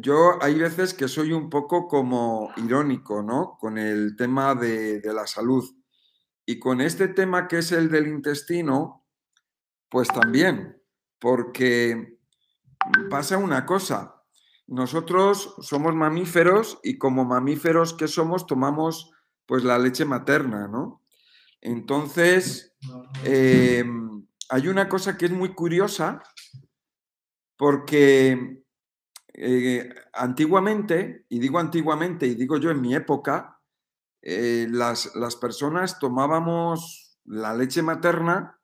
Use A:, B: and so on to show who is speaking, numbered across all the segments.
A: yo hay veces que soy un poco como irónico, ¿no? Con el tema de, la salud. Y con este tema que es el del intestino, pues también, porque pasa una cosa. Nosotros somos mamíferos y como mamíferos que somos tomamos pues la leche materna, ¿no? Entonces, em, hay una cosa que es muy curiosa porque eh, antiguamente, y digo antiguamente y digo yo en mi época, eh, las, las personas tomábamos la leche materna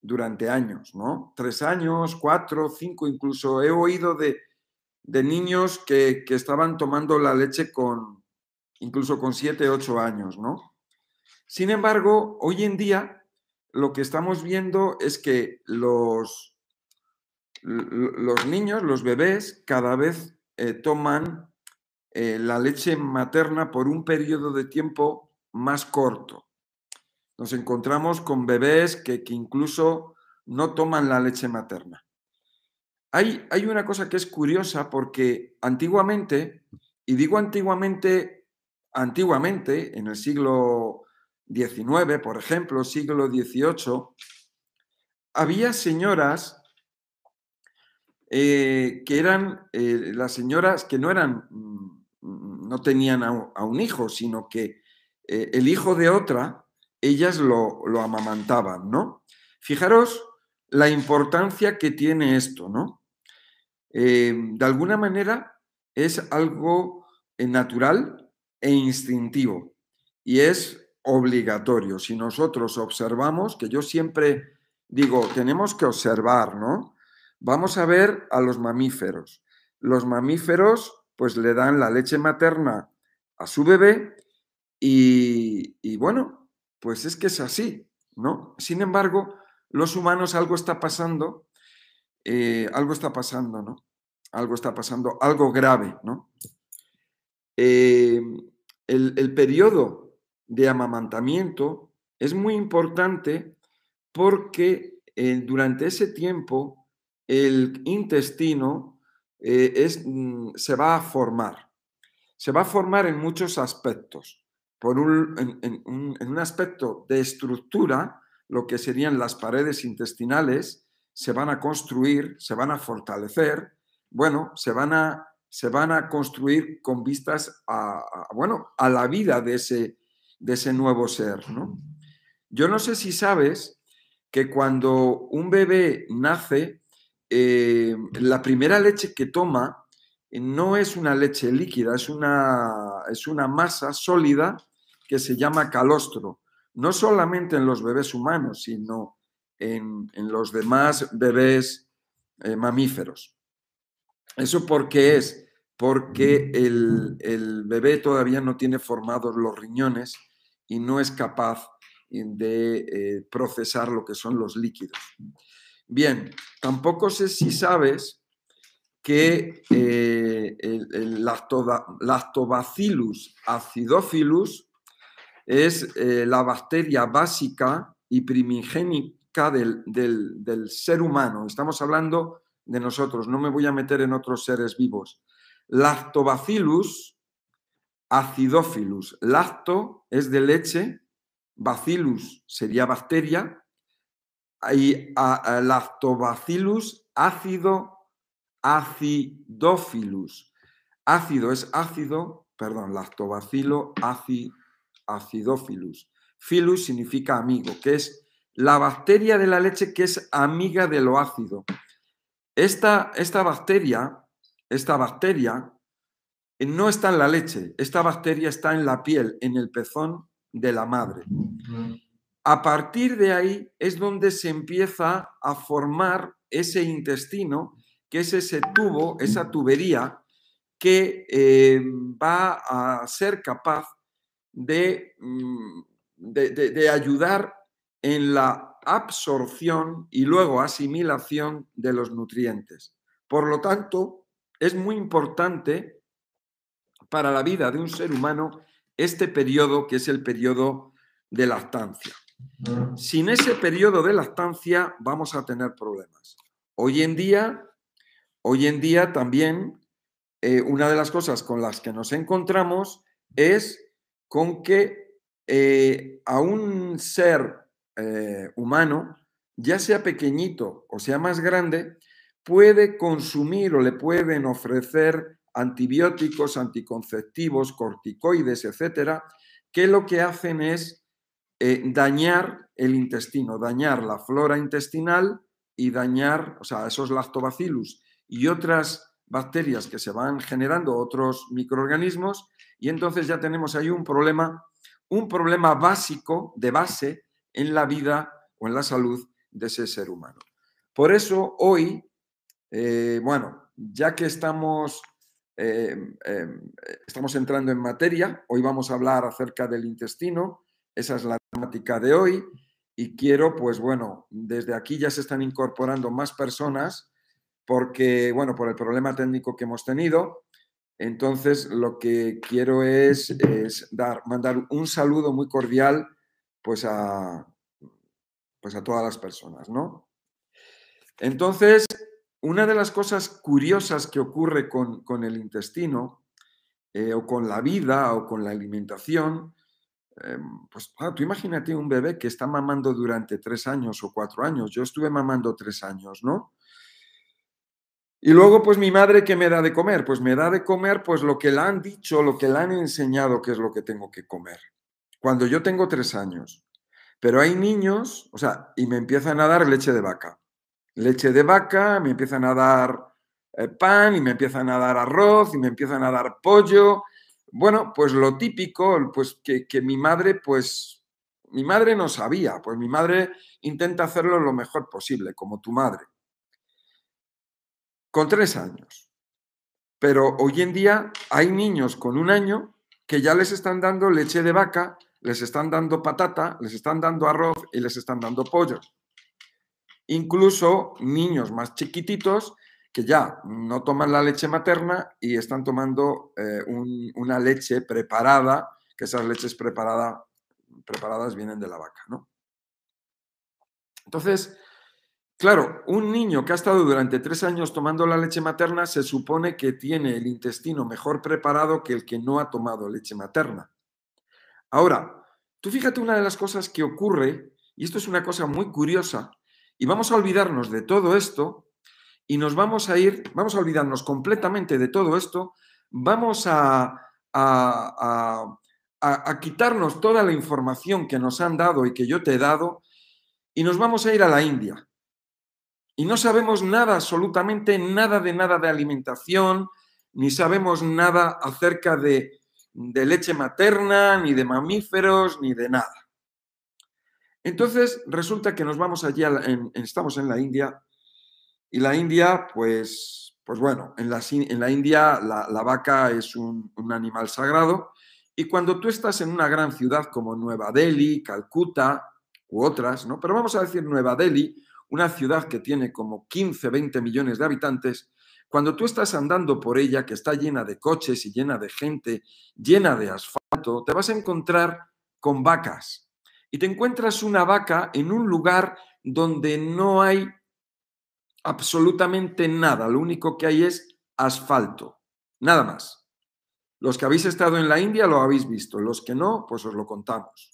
A: durante años, ¿no? Tres años, cuatro, cinco, incluso he oído de, de niños que, que, estaban tomando la leche con, incluso con siete, ocho años, ¿no? Sin embargo, hoy en día lo que estamos viendo es que los, los niños, los bebés, cada vez eh, toman eh, la leche materna por un periodo de tiempo más corto nos encontramos con bebés que, incluso no toman la leche materna. Hay, hay, una cosa que es curiosa porque antiguamente, y digo antiguamente, antiguamente, en el siglo XIX, por ejemplo, siglo XVIII, había señoras eh, que eran eh, las señoras que no eran, mm, no tenían a, un hijo, sino que eh, el hijo de otra ellas lo, amamantaban, ¿no? Fijaros la importancia que tiene esto, ¿no? De alguna manera es algo natural e instintivo y es obligatorio. Si nosotros observamos, que yo siempre digo, tenemos que observar, ¿no? Vamos a ver a los mamíferos. Los mamíferos pues le dan la leche materna a su bebé y, bueno, pues es que es así, ¿no? Sin embargo, los humanos algo está pasando, eh, algo está pasando, ¿no? Algo está pasando, algo grave, ¿no? Eh, el, periodo de amamantamiento es muy importante porque eh, durante ese tiempo el intestino es, mm, se va a formar. Se va a formar en muchos aspectos por un, en, un aspecto de estructura, lo que serían las paredes intestinales, se van a construir, se van a fortalecer, bueno, se van a, se van a construir con vistas a, bueno, a la vida de ese, de ese nuevo ser. ¿no? Yo no sé si sabes que cuando un bebé nace, eh, la primera leche que toma no es una leche líquida, es una, es una masa sólida que se llama calostro, no solamente en los bebés humanos, sino en, los demás bebés eh, mamíferos. ¿Eso por qué es? Porque el, bebé todavía no tiene formados los riñones y no es capaz de eh, procesar lo que son los líquidos. Bien, tampoco sé si sabes que eh, el, lactobacillus acidophilus es eh, la bacteria básica y primigénica del, ser humano. Estamos hablando de nosotros, no me voy a meter en otros seres vivos. Lactobacillus acidophilus. Lacto es de leche, bacillus sería bacteria, y lactobacillus ácido acidophilus. Ácido es ácido, perdón, lactobacilo ácido acidophilus. Philus significa amigo, que es la bacteria de la leche que es amiga de lo ácido. Esta, esta bacteria, esta bacteria no está en la leche, esta bacteria está en la piel, en el pezón de la madre. A partir de ahí es donde se empieza a formar ese intestino, que es ese tubo, esa tubería que eh, va a ser capaz Mm, de, de, ayudar en la absorción y luego asimilación de los nutrientes. Por lo tanto, es muy importante para la vida de un ser humano este periodo que es el periodo de lactancia. Sin ese periodo de lactancia vamos a tener problemas. Hoy en día, hoy en día también eh, una de las cosas con las que nos encontramos es con que eh, a un ser eh, humano, ya sea pequeñito o sea más grande, puede consumir o le pueden ofrecer antibióticos, anticonceptivos, corticoides, etcétera, que lo que hacen es dañar el intestino, dañar la flora intestinal y dañar, o sea, esos lactobacillus y otras bacterias que se van generando, otros microorganismos, y entonces ya tenemos ahí un problema, un problema básico, de base, en la vida o en la salud de ese ser humano. Por eso hoy, eh, bueno, ya que estamos, eh, em, estamos entrando en materia, hoy vamos a hablar acerca del intestino, esa es la temática de hoy, y quiero, pues bueno, desde aquí ya se están incorporando más personas porque, bueno, por el problema técnico que hemos tenido. Entonces, lo que quiero es, es dar, mandar un saludo muy cordial pues a, pues a todas las personas, ¿no? Entonces, una de las cosas curiosas que ocurre con, el intestino eh, o con la vida o con la alimentación, em, pues tú imagínate un bebé que está mamando durante tres años o cuatro años. Yo estuve mamando tres años, ¿no? Y luego, pues mi madre, ¿qué me da de comer? Pues me da de comer, pues lo que le han dicho, lo que le han enseñado que es lo que tengo que comer. Cuando yo tengo tres años. Pero hay niños, o sea, y me empiezan a dar leche de vaca. Leche de vaca, me empiezan a dar eh, pan, y me empiezan a dar arroz, y me empiezan a dar pollo. Bueno, pues lo típico, pues que, mi madre, pues, mi madre no sabía, pues mi madre intenta hacerlo lo mejor posible, como tu madre con tres años. Pero hoy en día hay niños con un año que ya les están dando leche de vaca, les están dando patata, les están dando arroz y les están dando pollo. Incluso niños más chiquititos que ya no toman la leche materna y están tomando eh, una leche preparada, que esas leches preparadas vienen de la vaca, ¿no? Entonces, Claro, un niño que ha estado durante tres años tomando la leche materna se supone que tiene el intestino mejor preparado que el que no ha tomado leche materna. Ahora, tú fíjate una de las cosas que ocurre, y esto es una cosa muy curiosa, y vamos a olvidarnos de todo esto y nos vamos a ir, vamos a olvidarnos completamente de todo esto, vamos a, a, a quitarnos toda la información que nos han dado y que yo te he dado y nos vamos a ir a la India y no sabemos nada, absolutamente nada de nada de alimentación, ni sabemos nada acerca de, leche materna, ni de mamíferos, ni de nada. Entonces resulta que nos vamos allí, estamos en la India, y la India, pues, pues bueno, en la, en la India la, vaca es un, un, animal sagrado, y cuando tú estás en una gran ciudad como Nueva Delhi, Calcuta u otras, ¿no? Pero vamos a decir Nueva Delhi, una ciudad que tiene como 15, 20 millones de habitantes, cuando tú estás andando por ella, que está llena de coches y llena de gente, llena de asfalto, te vas a encontrar con vacas. Y te encuentras una vaca en un lugar donde no hay absolutamente nada, lo único que hay es asfalto, nada más. Los que habéis estado en la India lo habéis visto, los que no, pues os lo contamos.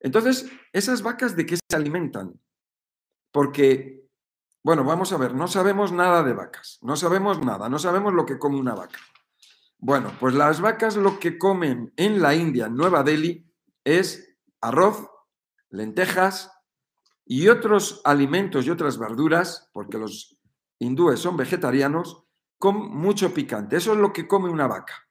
A: Entonces, esas vacas de qué se alimentan? porque, bueno, vamos a ver, no sabemos nada de vacas, no sabemos nada, no sabemos lo que come una vaca. Bueno, pues las vacas lo que comen en la India, en Nueva Delhi, es arroz, lentejas y otros alimentos y otras verduras, porque los hindúes son vegetarianos, con mucho picante. Eso es lo que come una vaca.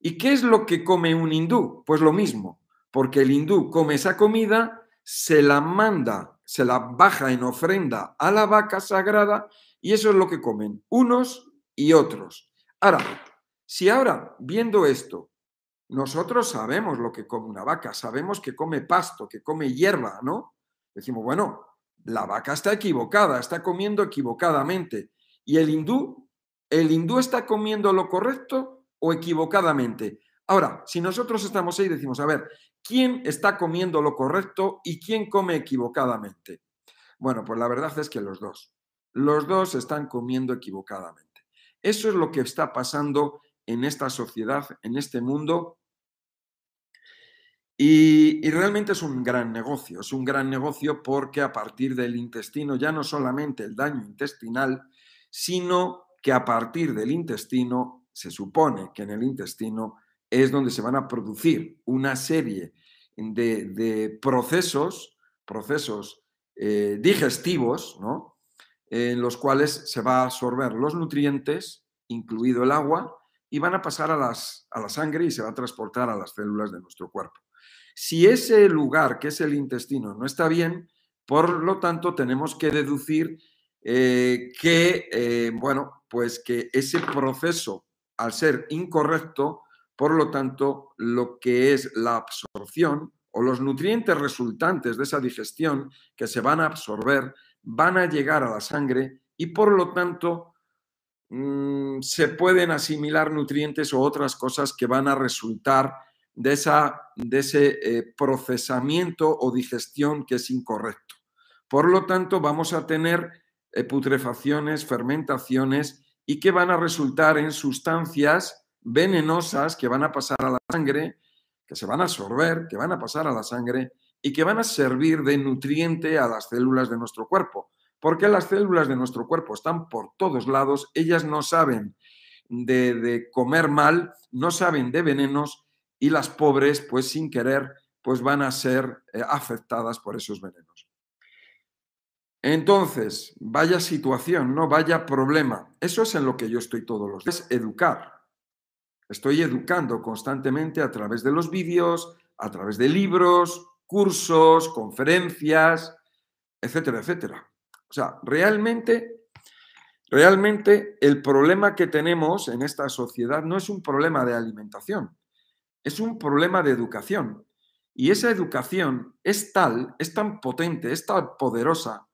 A: ¿Y qué es lo que come un hindú? Pues lo mismo, porque el hindú come esa comida, se la manda se la baja en ofrenda a la vaca sagrada y eso es lo que comen unos y otros. Ahora, si ahora, viendo esto, nosotros sabemos lo que come una vaca, sabemos que come pasto, que come hierba, ¿no? Decimos, bueno, la vaca está equivocada, está comiendo equivocadamente. ¿Y el hindú? ¿El hindú está comiendo lo correcto o equivocadamente? Ahora, si nosotros estamos ahí decimos, a ver, ¿quién está comiendo lo correcto y quién come equivocadamente? Bueno, pues la verdad es que los dos. Los dos están comiendo equivocadamente. Eso es lo que está pasando en esta sociedad, en este mundo. Y, realmente es un gran negocio, es un gran negocio porque a partir del intestino, ya no solamente el daño intestinal, sino que a partir del intestino, se supone que en el intestino es donde se van a producir una serie de, procesos, procesos eh, digestivos, en los cuales se va a absorber los nutrientes, incluido el agua, y van a pasar a, a la sangre y se va a transportar a las células de nuestro cuerpo. Si ese lugar, que es el intestino, no está bien, por lo tanto tenemos que deducir eh, que, eh, bueno, pues que ese proceso, al ser incorrecto, por lo tanto, lo que es la absorción o los nutrientes resultantes de esa digestión que se van a absorber van a llegar a la sangre y por lo tanto mm, se pueden asimilar nutrientes o otras cosas que van a resultar de, esa, de ese eh, procesamiento o digestión que es incorrecto. Por lo tanto, vamos a tener eh, putrefacciones, fermentaciones y que van a resultar en sustancias venenosas que van a pasar a la sangre, que se van a absorber, que van a pasar a la sangre y que van a servir de nutriente a las células de nuestro cuerpo. Porque las células de nuestro cuerpo están por todos lados, ellas no saben de, comer mal, no saben de venenos y las pobres, pues sin querer, pues van a ser eh, afectadas por esos venenos. Entonces, vaya situación, no vaya problema. Eso es en lo que yo estoy todos los días, educar. Estoy educando constantemente a través de los vídeos, a través de libros, cursos, conferencias, etcétera, etcétera. O sea, realmente, realmente el problema que tenemos en esta sociedad no es un problema de alimentación, es un problema de educación. Y esa educación es tal, es tan potente, es tan poderosa,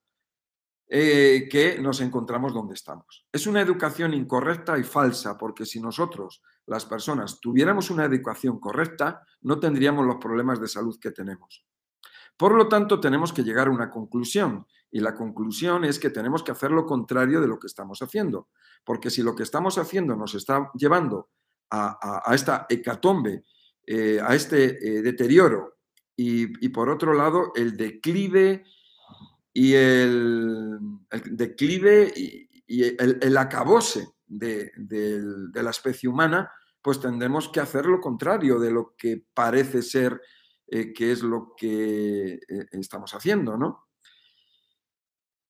A: eh, que nos encontramos donde estamos. Es una educación incorrecta y falsa, porque si nosotros, las personas, tuviéramos una educación correcta, no tendríamos los problemas de salud que tenemos. Por lo tanto, tenemos que llegar a una conclusión, y la conclusión es que tenemos que hacer lo contrario de lo que estamos haciendo, porque si lo que estamos haciendo nos está llevando a, esta hecatombe, eh, a este eh, deterioro, y, por otro lado, el declive y el, declive y, el, acabose de, la especie humana, pues tendremos que hacer lo contrario de lo que parece ser eh, que es lo que estamos haciendo, ¿no?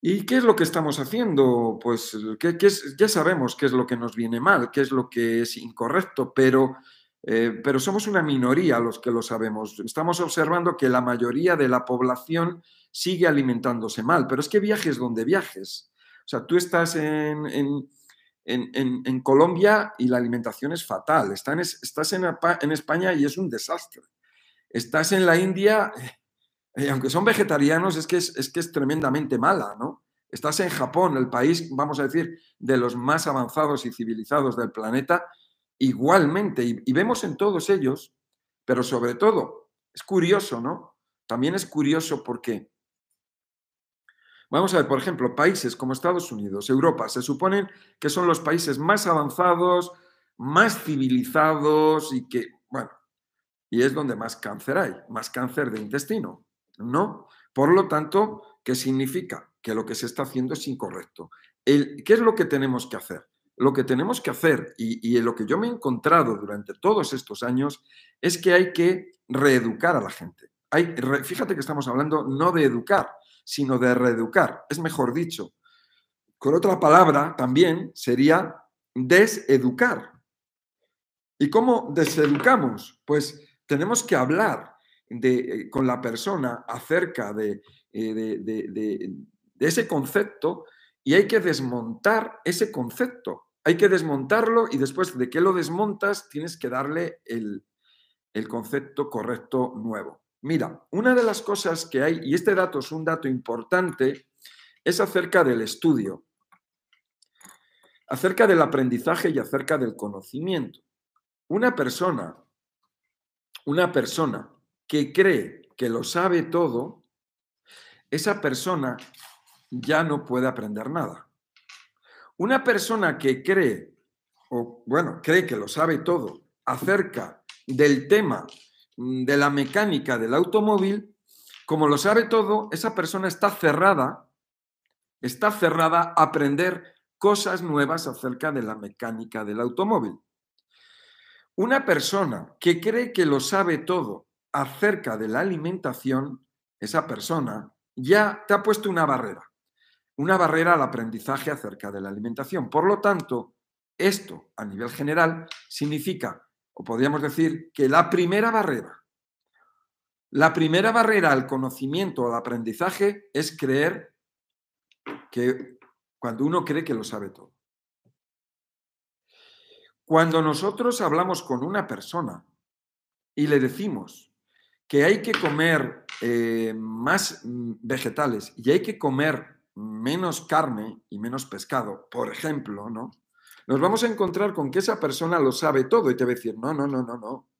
A: ¿Y qué es lo que estamos haciendo? Pues que, ya sabemos qué es lo que nos viene mal, qué es lo que es incorrecto, pero, eh, pero somos una minoría los que lo sabemos. Estamos observando que la mayoría de la población sigue alimentándose mal, pero es que viajes donde viajes. O sea, tú estás en, en, Colombia y la alimentación es fatal, estás, estás en, España y es un desastre. Estás en la India, eh, aunque son vegetarianos, es que es, que es tremendamente mala, ¿no? Estás en Japón, el país, vamos a decir, de los más avanzados y civilizados del planeta, igualmente, y, y vemos en todos ellos, pero sobre todo, es curioso, ¿no? También es curioso porque Vamos a ver, por ejemplo, países como Estados Unidos, Europa, se suponen que son los países más avanzados, más civilizados y que, bueno, y es donde más cáncer hay, más cáncer de intestino, ¿no? Por lo tanto, ¿qué significa? Que lo que se está haciendo es incorrecto. ¿Qué es lo que tenemos que hacer? Lo que tenemos que hacer, y, lo que yo me he encontrado durante todos estos años, es que hay que reeducar a la gente. Fíjate que estamos hablando no de educar, sino de reeducar. Es mejor dicho, con otra palabra también sería deseducar. ¿Y cómo deseducamos? Pues tenemos que hablar de, eh, con la persona acerca eh, de, de, ese concepto y hay que desmontar ese concepto. Hay que desmontarlo y después de que lo desmontas tienes que darle el, el concepto correcto nuevo. Mira, una de las cosas que hay, y este dato es un dato importante, es acerca del estudio, acerca del aprendizaje y acerca del conocimiento. Una persona, una persona que cree que lo sabe todo, esa persona ya no puede aprender nada. Una persona que cree o bueno, cree que lo sabe todo acerca del tema mm, de la mecánica del automóvil, como lo sabe todo, esa persona está cerrada, está cerrada a aprender cosas nuevas acerca de la mecánica del automóvil. Una persona que cree que lo sabe todo acerca de la alimentación, esa persona ya te ha puesto una barrera, una barrera al aprendizaje acerca de la alimentación. Por lo tanto, esto a nivel general significa, o podríamos decir, que la primera barrera, la primera barrera al conocimiento, al aprendizaje, es creer que cuando uno cree que lo sabe todo. Cuando nosotros hablamos con una persona y le decimos que hay que comer eh, más mm, vegetales y hay que comer menos carne y menos pescado, por ejemplo, ¿no? Nos vamos a encontrar con que esa persona lo sabe todo y te va a decir, no, no, no, no, no.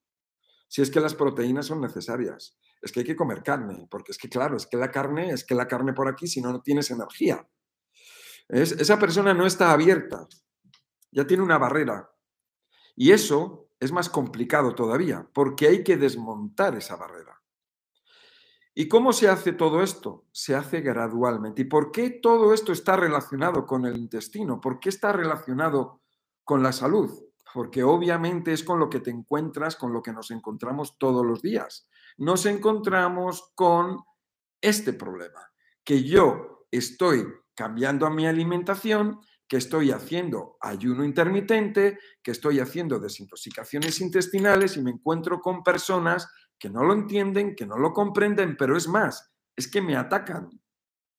A: Si es que las proteínas son necesarias, es que hay que comer carne, porque es que claro, es que la carne, es que la carne por aquí, si no, no tienes energía. esa persona no está abierta, ya tiene una barrera, y eso es más complicado todavía, porque hay que desmontar esa barrera. ¿Y cómo se hace todo esto? Se hace gradualmente. ¿Y por qué todo esto está relacionado con el intestino? ¿Por qué está relacionado con la salud? Porque obviamente es con lo que te encuentras, con lo que nos encontramos todos los días. Nos encontramos con este problema, que yo estoy cambiando a mi alimentación que estoy haciendo ayuno intermitente, que estoy haciendo desintoxicaciones intestinales y me encuentro con personas que no lo entienden, que no lo comprenden, pero es más, es que me atacan,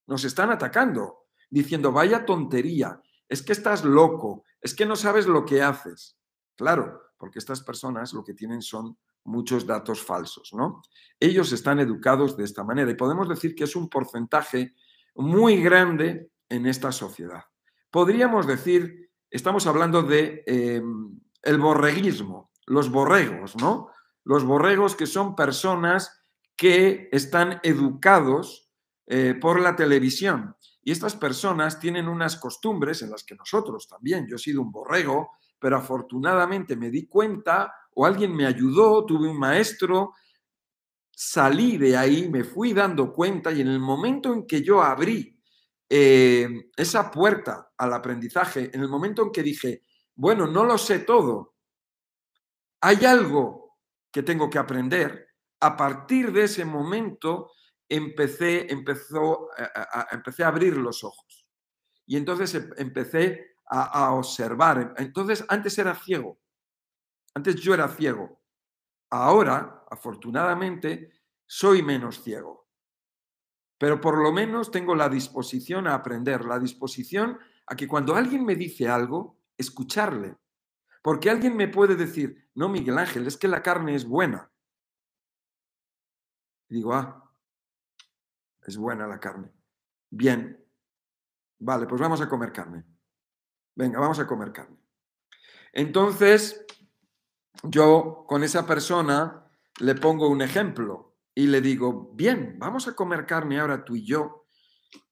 A: nos están atacando, diciendo, vaya tontería, es que estás loco, es que no sabes lo que haces. Claro, porque estas personas lo que tienen son muchos datos falsos, ¿no? Ellos están educados de esta manera y podemos decir que es un porcentaje muy grande en esta sociedad podríamos decir, estamos hablando de em, el borreguismo, los borregos, ¿no? Los borregos que son personas que están educados eh, por la televisión. Y estas personas tienen unas costumbres en las que nosotros también, yo he sido un borrego, pero afortunadamente me di cuenta o alguien me ayudó, tuve un maestro, salí de ahí, me fui dando cuenta y en el momento en que yo abrí eh, esa puerta al aprendizaje, en el momento en que dije, bueno, no lo sé todo, hay algo que tengo que aprender, a partir de ese momento empecé, empezó, a, empecé a abrir los ojos. Y entonces em, empecé a observar. Entonces, antes era ciego. Antes yo era ciego. Ahora, afortunadamente, soy menos ciego pero por lo menos tengo la disposición a aprender, la disposición a que cuando alguien me dice algo, escucharle. Porque alguien me puede decir, no, Miguel Ángel, es que la carne es buena. Y digo, ah, es buena la carne. Bien, vale, pues vamos a comer carne. Venga, vamos a comer carne. Entonces, yo con esa persona le pongo un ejemplo y le digo, bien, vamos a comer carne ahora tú y yo.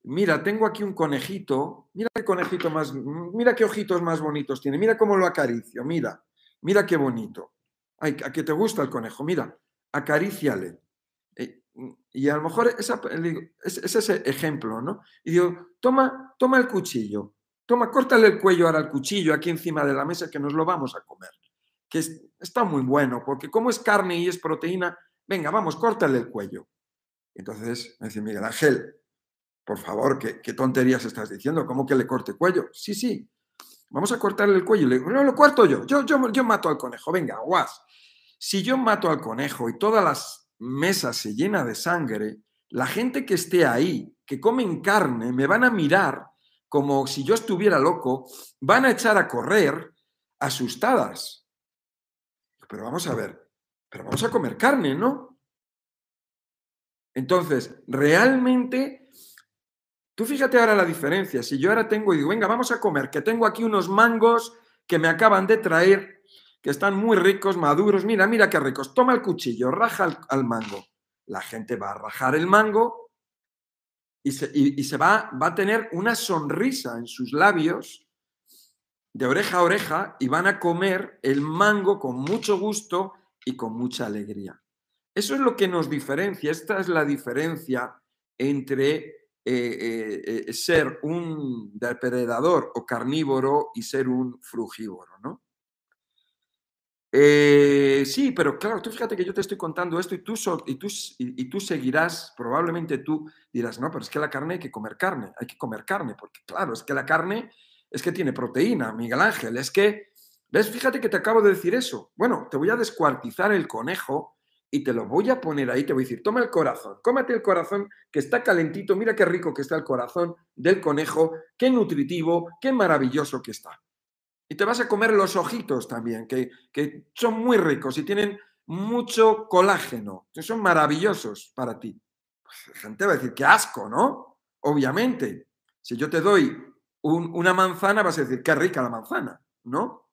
A: Mira, tengo aquí un conejito, mira qué conejito más, mira qué ojitos más bonitos tiene, mira cómo lo acaricio, mira, mira qué bonito. Ay, a que te gusta el conejo, mira, acaríciale. Eh, y a lo mejor es, ese ejemplo, ¿no? Y digo, toma, toma el cuchillo, toma, córtale el cuello ahora al cuchillo aquí encima de la mesa que nos lo vamos a comer. Que está muy bueno, porque como es carne y es proteína, venga, vamos, córtale el cuello. Entonces me dice Miguel Ángel, por favor, ¿qué, tonterías estás diciendo? ¿Cómo que le corte cuello? Sí, sí, vamos a cortarle el cuello. Le digo, no, lo corto yo. Yo, yo, yo mato al conejo, venga, guas. Si yo mato al conejo y todas las mesas se llena de sangre, la gente que esté ahí, que comen carne, me van a mirar como si yo estuviera loco, van a echar a correr asustadas. Pero vamos a ver, pero vamos a comer carne, ¿no? Entonces, realmente, tú fíjate ahora la diferencia. Si yo ahora tengo y digo, venga, vamos a comer, que tengo aquí unos mangos que me acaban de traer, que están muy ricos, maduros, mira, mira qué ricos, toma el cuchillo, raja al, mango. La gente va a rajar el mango y se, y se va, va a tener una sonrisa en sus labios de oreja a oreja y van a comer el mango con mucho gusto y con mucha alegría. Eso es lo que nos diferencia, esta es la diferencia entre eh, eh, eh, ser un depredador o carnívoro y ser un frugívoro, ¿no? sí, pero claro, tú fíjate que yo te estoy contando esto y tú, y, tú, y, tú seguirás, probablemente tú dirás, no, pero es que la carne hay que comer carne, hay que comer carne, porque claro, es que la carne es que tiene proteína, Miguel Ángel, es que, ¿ves? Fíjate que te acabo de decir eso. Bueno, te voy a descuartizar el conejo y te lo voy a poner ahí, te voy a decir, toma el corazón, cómate el corazón que está calentito, mira qué rico que está el corazón del conejo, qué nutritivo, qué maravilloso que está. Y te vas a comer los ojitos también, que, que son muy ricos y tienen mucho colágeno, son maravillosos para ti. Pues la gente va a decir, qué asco, ¿no? Obviamente, si yo te doy una manzana, vas a decir, qué rica la manzana, ¿no?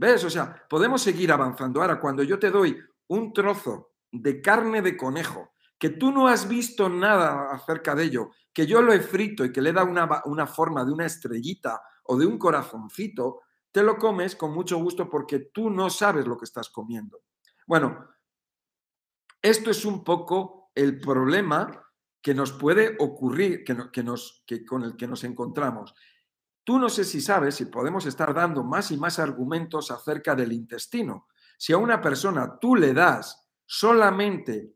A: ¿Ves? O sea, podemos seguir avanzando. Ahora, cuando yo te doy un trozo de carne de conejo, que tú no has visto nada acerca de ello, que yo lo he frito y que le da una, una forma de una estrellita o de un corazoncito, te lo comes con mucho gusto porque tú no sabes lo que estás comiendo. Bueno, esto es un poco el problema que nos puede ocurrir, que, que nos, que con el que nos encontramos. Tú no sé si sabes si podemos estar dando más y más argumentos acerca del intestino. Si a una persona tú le das solamente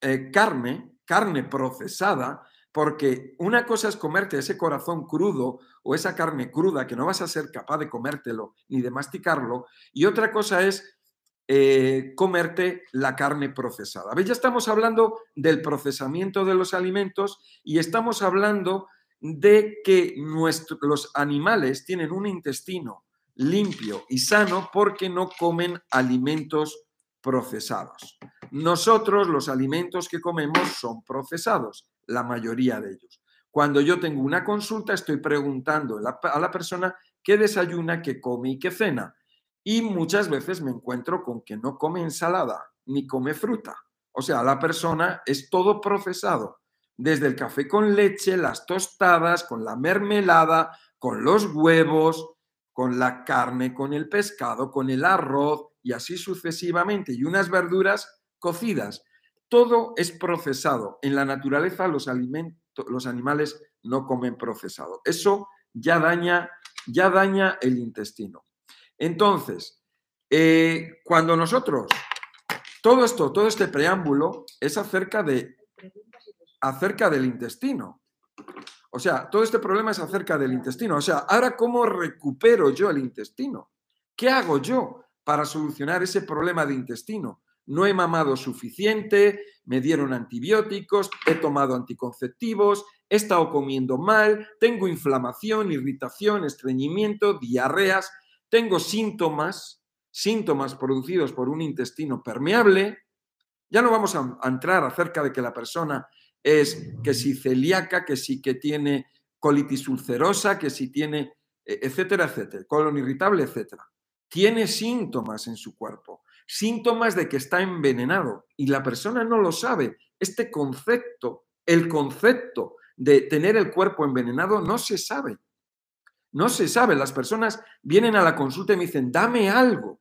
A: eh, carne, carne procesada, porque una cosa es comerte ese corazón crudo o esa carne cruda que no vas a ser capaz de comértelo ni de masticarlo, y otra cosa es eh, comerte la carne procesada. ¿Ves? Ya estamos hablando del procesamiento de los alimentos y estamos hablando de que los animales tienen un intestino limpio y sano porque no comen alimentos procesados. Nosotros los alimentos que comemos son procesados, la mayoría de ellos. Cuando yo tengo una consulta estoy preguntando a la persona qué desayuna, qué come y qué cena. Y muchas veces me encuentro con que no come ensalada ni come fruta. O sea, la persona es todo procesado, desde el café con leche, las tostadas, con la mermelada, con los huevos, con la carne, con el pescado, con el arroz, y así sucesivamente, y unas verduras cocidas. Todo es procesado. En la naturaleza los, alimentos, los animales no comen procesado. Eso ya daña, ya daña el intestino. Entonces, eh, cuando nosotros, todo esto, todo este preámbulo es acerca, de, acerca del intestino. O sea, todo este problema es acerca del intestino. O sea, ahora, ¿cómo recupero yo el intestino? ¿Qué hago yo? para solucionar ese problema de intestino. No he mamado suficiente, me dieron antibióticos, he tomado anticonceptivos, he estado comiendo mal, tengo inflamación, irritación, estreñimiento, diarreas, tengo síntomas, síntomas producidos por un intestino permeable. Ya no vamos a, entrar acerca de que la persona es que si celíaca, que si que tiene colitis ulcerosa, que si tiene, e, etcétera, etcétera, colon irritable, etcétera tiene síntomas en su cuerpo, síntomas de que está envenenado y la persona no lo sabe. Este concepto, el concepto de tener el cuerpo envenenado no se sabe. No se sabe. Las personas vienen a la consulta y me dicen, dame algo,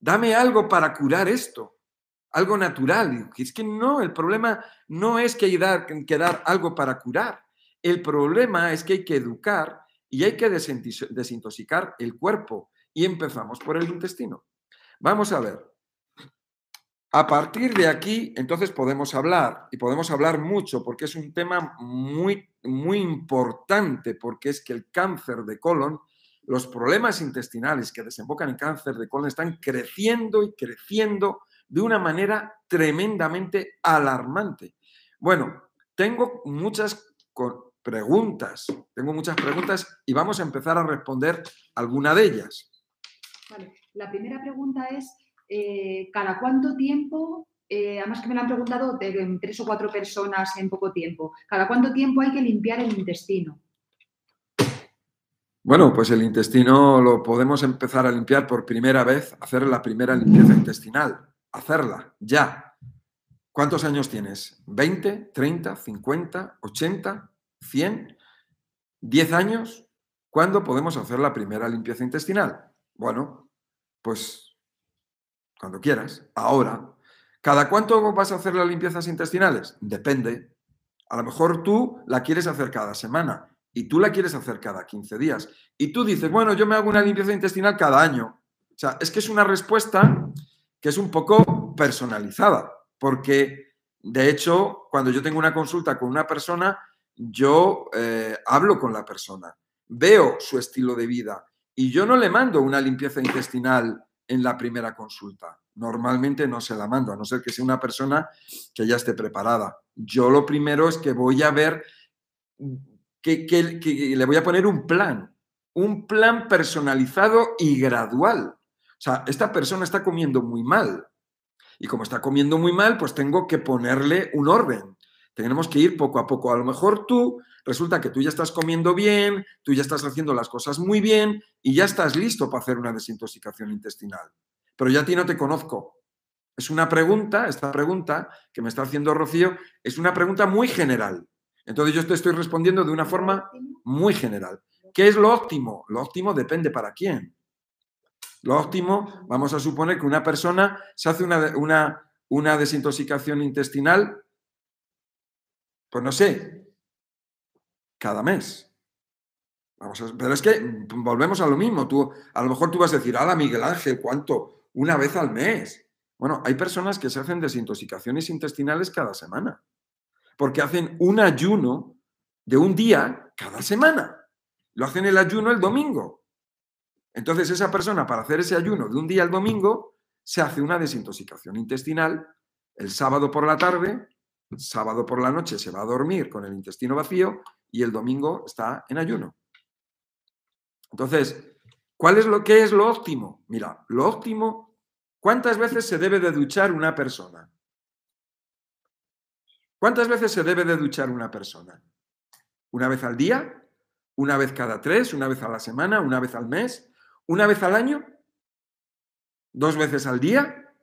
A: dame algo para curar esto, algo natural. Es que no, el problema no es que hay que dar algo para curar. El problema es que hay que educar y hay que desintoxicar el cuerpo y empezamos por el intestino. Vamos a ver. A partir de aquí, entonces podemos hablar, y podemos hablar mucho, porque es un tema muy, muy importante, porque es que el cáncer de colon, los problemas intestinales que desembocan en cáncer de colon están creciendo y creciendo de una manera tremendamente alarmante. Bueno, tengo muchas preguntas, tengo muchas preguntas y vamos a empezar a responder alguna de ellas.
B: La primera pregunta es, eh, ¿cada cuánto tiempo, eh, además que me lo han preguntado de, tres o cuatro personas en poco tiempo, ¿cada cuánto tiempo hay que limpiar el intestino?
A: Bueno, pues el intestino lo podemos empezar a limpiar por primera vez, hacer la primera limpieza intestinal, hacerla ya. ¿Cuántos años tienes? ¿20, 30, 50, 80, 100? ¿10 años? ¿Cuándo podemos hacer la primera limpieza intestinal? Bueno, pues cuando quieras, ahora. ¿Cada cuánto vas a hacer las limpiezas intestinales? Depende. A lo mejor tú la quieres hacer cada semana y tú la quieres hacer cada 15 días. Y tú dices, bueno, yo me hago una limpieza intestinal cada año. O sea, es que es una respuesta que es un poco personalizada, porque de hecho, cuando yo tengo una consulta con una persona, yo eh, hablo con la persona veo su estilo de vida y yo no le mando una limpieza intestinal en la primera consulta. Normalmente no se la mando, a no ser que sea una persona que ya esté preparada. Yo lo primero es que voy a ver que, le voy a poner un plan, un plan personalizado y gradual. Sea, esta persona está comiendo muy mal. Y como está comiendo muy mal, pues tengo que ponerle un orden. Tenemos que ir poco a poco. A lo mejor tú resulta que tú ya estás comiendo bien, tú ya estás haciendo las cosas muy bien y ya estás listo para hacer una desintoxicación intestinal. Pero ya a ti no te conozco. Es una pregunta, esta pregunta que me está haciendo Rocío, es una pregunta muy general. Entonces yo te estoy respondiendo de una forma muy general. ¿Qué es lo óptimo? Lo óptimo depende para quién. Lo óptimo, vamos a suponer que una persona se hace una, una, desintoxicación intestinal, pues no sé, cada mes. Vamos pero es que volvemos a lo mismo. Tú, a lo mejor tú vas a decir, ¡Hala, Miguel Ángel! ¿Cuánto? Una vez al mes. Bueno, hay personas que se hacen desintoxicaciones intestinales cada semana, porque hacen un ayuno de un día cada semana. Lo hacen el ayuno el domingo. Entonces esa persona para hacer ese ayuno de un día al domingo se hace una desintoxicación intestinal el sábado por la tarde, sábado por la noche se va a dormir con el intestino vacío y el domingo está en ayuno. Entonces, ¿cuál es lo que es lo óptimo? Mira, lo óptimo, ¿cuántas veces se debe de duchar una persona? ¿Cuántas veces se debe de duchar una persona? ¿Una vez al día? ¿Una vez cada tres? ¿Una vez a la semana? ¿Una vez al mes? ¿Una vez al año? ¿Dos veces al día?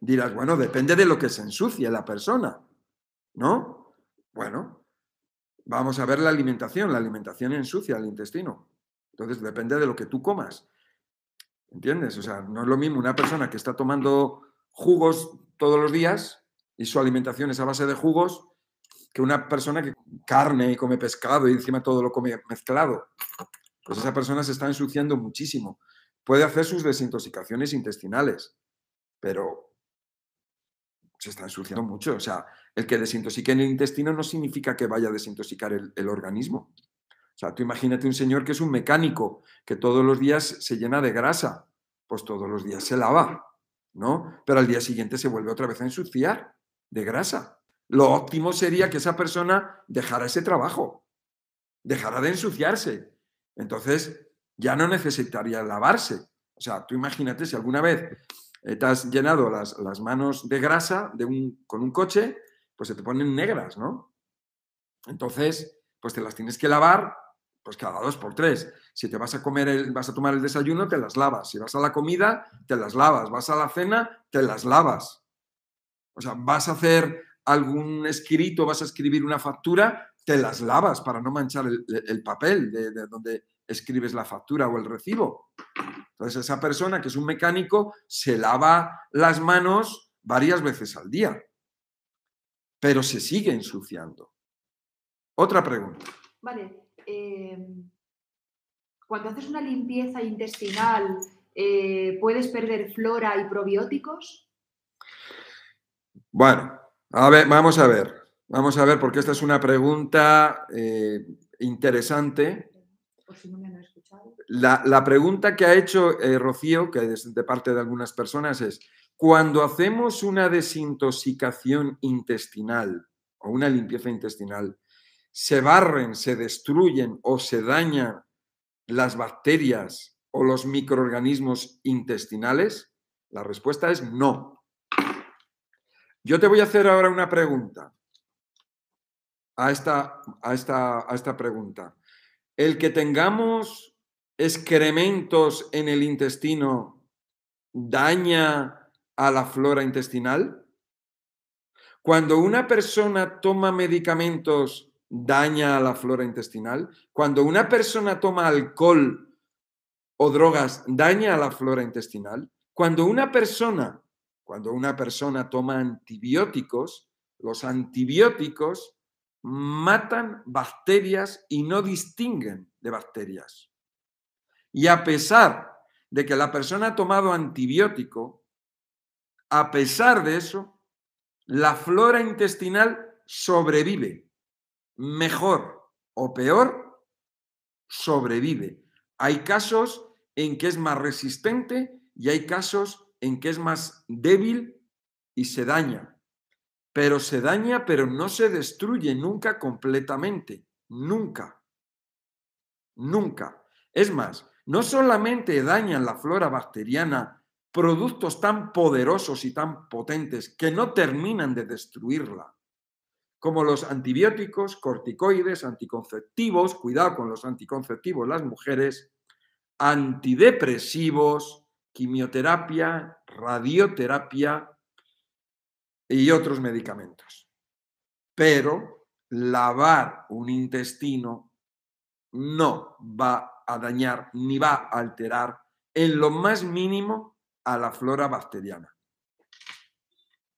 A: Dirás, bueno, depende de lo que se ensucie la persona, ¿no? Bueno, Vamos a ver la alimentación. La alimentación ensucia el intestino. Entonces depende de lo que tú comas. ¿Entiendes? O sea, no es lo mismo una persona que está tomando jugos todos los días y su alimentación es a base de jugos que una persona que carne y come pescado y encima todo lo come mezclado. Pues esa persona se está ensuciando muchísimo. Puede hacer sus desintoxicaciones intestinales, pero se está ensuciando mucho. O sea, el que desintoxique en el intestino no significa que vaya a desintoxicar el, organismo. O sea, tú imagínate un señor que es un mecánico, que todos los días se llena de grasa, pues todos los días se lava, ¿no? Pero al día siguiente se vuelve otra vez a ensuciar de grasa. Lo óptimo sería que esa persona dejara ese trabajo, dejara de ensuciarse. Entonces, ya no necesitaría lavarse. O sea, tú imagínate si alguna vez te has llenado las, manos de grasa de un, con un coche, pues se te ponen negras, ¿no? Entonces, pues te las tienes que lavar pues cada dos por tres. Si te vas a comer, el, vas a tomar el desayuno, te las lavas. Si vas a la comida, te las lavas. Vas a la cena, te las lavas. O sea, vas a hacer algún escrito, vas a escribir una factura, te las lavas para no manchar el, papel de, de, donde escribes la factura o el recibo. Entonces, esa persona que es un mecánico se lava las manos varias veces al día, pero se sigue ensuciando. Otra pregunta.
B: Vale. Em, cuando haces una limpieza intestinal, eh, ¿puedes perder flora y probióticos?
A: Bueno, a ver, vamos a ver. Vamos a ver, porque esta es una pregunta eh, interesante. La, pregunta que ha hecho eh, Rocío, que es de parte de algunas personas, es, cuando hacemos una desintoxicación intestinal o una limpieza intestinal, ¿se barren, se destruyen o se dañan las bacterias o los microorganismos intestinales? La respuesta es no. Yo te voy a hacer ahora una pregunta a esta, a esta, a esta pregunta. El que tengamos excrementos en el intestino daña a la flora intestinal? Cuando una persona toma medicamentos daña a la flora intestinal. Cuando una persona toma alcohol o drogas, daña a la flora intestinal. Cuando una persona, cuando una persona toma antibióticos, los antibióticos matan bacterias y no distinguen de bacterias. Y a pesar de que la persona ha tomado antibiótico, a pesar de eso, la flora intestinal sobrevive. Mejor o peor, sobrevive. Hay casos en que es más resistente y hay casos en que es más débil y se daña. Pero se daña, pero no se destruye nunca completamente. Nunca. Nunca. Es más, no solamente dañan la flora bacteriana productos tan poderosos y tan potentes que no terminan de destruirla, como los antibióticos, corticoides, anticonceptivos, cuidado con los anticonceptivos, las mujeres, antidepresivos, quimioterapia, radioterapia y otros medicamentos. Pero lavar un intestino no va a dañar ni va a alterar en lo más mínimo a la flora bacteriana.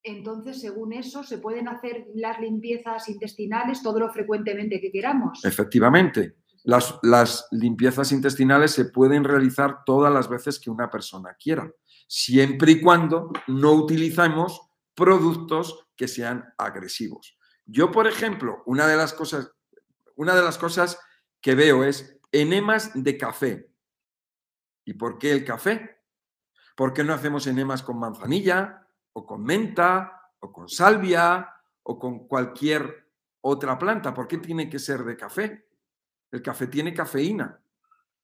B: Entonces, según eso, se pueden hacer las limpiezas intestinales todo lo frecuentemente que queramos.
A: Efectivamente, las, las, limpiezas intestinales se pueden realizar todas las veces que una persona quiera, siempre y cuando no utilicemos productos que sean agresivos. Yo, por ejemplo, una de las cosas, una de las cosas que veo es enemas de café. ¿Y por qué el café? ¿Por qué no hacemos enemas con manzanilla o con menta o con salvia o con cualquier otra planta? ¿Por qué tiene que ser de café? El café tiene cafeína,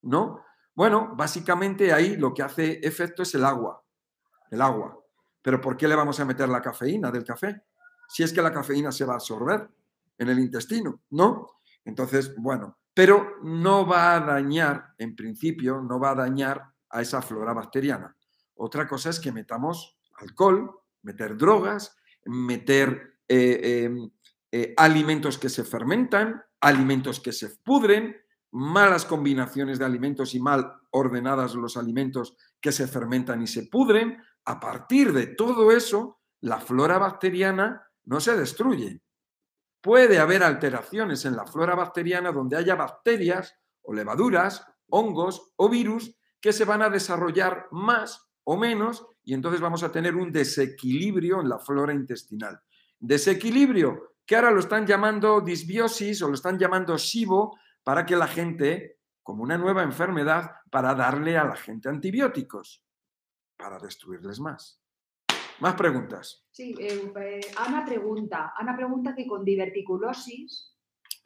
A: ¿no? Bueno, básicamente ahí lo que hace efecto es el agua, el agua. Pero ¿por qué le vamos a meter la cafeína del café? Si es que la cafeína se va a absorber en el intestino, ¿no? Entonces, bueno, pero no va a dañar, en principio, no va a dañar a esa flora bacteriana. Otra cosa es que metamos alcohol, meter drogas, meter eh, em, eh, alimentos que se fermentan, alimentos que se pudren, malas combinaciones de alimentos y mal ordenadas los alimentos que se fermentan y se pudren. A partir de todo eso, la flora bacteriana no se destruye, puede haber alteraciones en la flora bacteriana donde haya bacterias o levaduras, hongos o virus que se van a desarrollar más o menos y entonces vamos a tener un desequilibrio en la flora intestinal. Desequilibrio que ahora lo están llamando disbiosis o lo están llamando SIBO para que la gente, como una nueva enfermedad, para darle a la gente antibióticos, para destruirles más. Más preguntas.
B: Sí, eh, eh, Ana pregunta, Ana pregunta que con diverticulosis,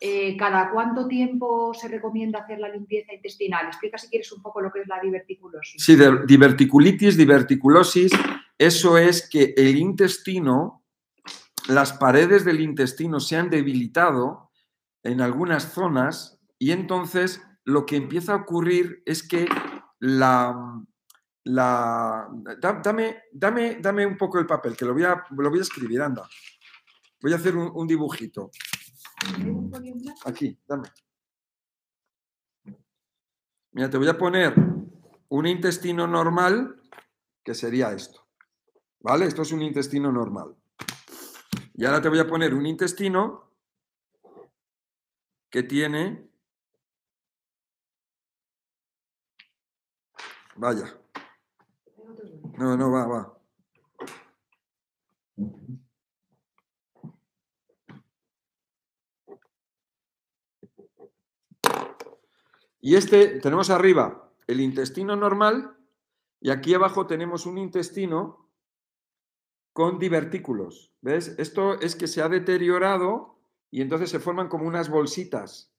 B: eh, ¿cada cuánto tiempo se recomienda hacer la limpieza intestinal? Explica si quieres un poco lo que es la diverticulosis.
A: Sí, diverticulitis, diverticulosis, eso es que el intestino, las paredes del intestino se han debilitado en algunas zonas y entonces lo que empieza a ocurrir es que la, la... Dame, dame, dame un poco el papel, que lo voy a, lo voy a escribir, anda. Voy a hacer un, dibujito. Aquí, dame. Mira, te voy a poner un intestino normal, que sería esto. ¿Vale? Esto es un intestino normal. Y ahora te voy a poner un intestino que tiene... Vaya, no, no, va, va. Y este, tenemos arriba el intestino normal y aquí abajo tenemos un intestino con divertículos. ¿Ves? Esto es que se ha deteriorado y entonces se forman como unas bolsitas,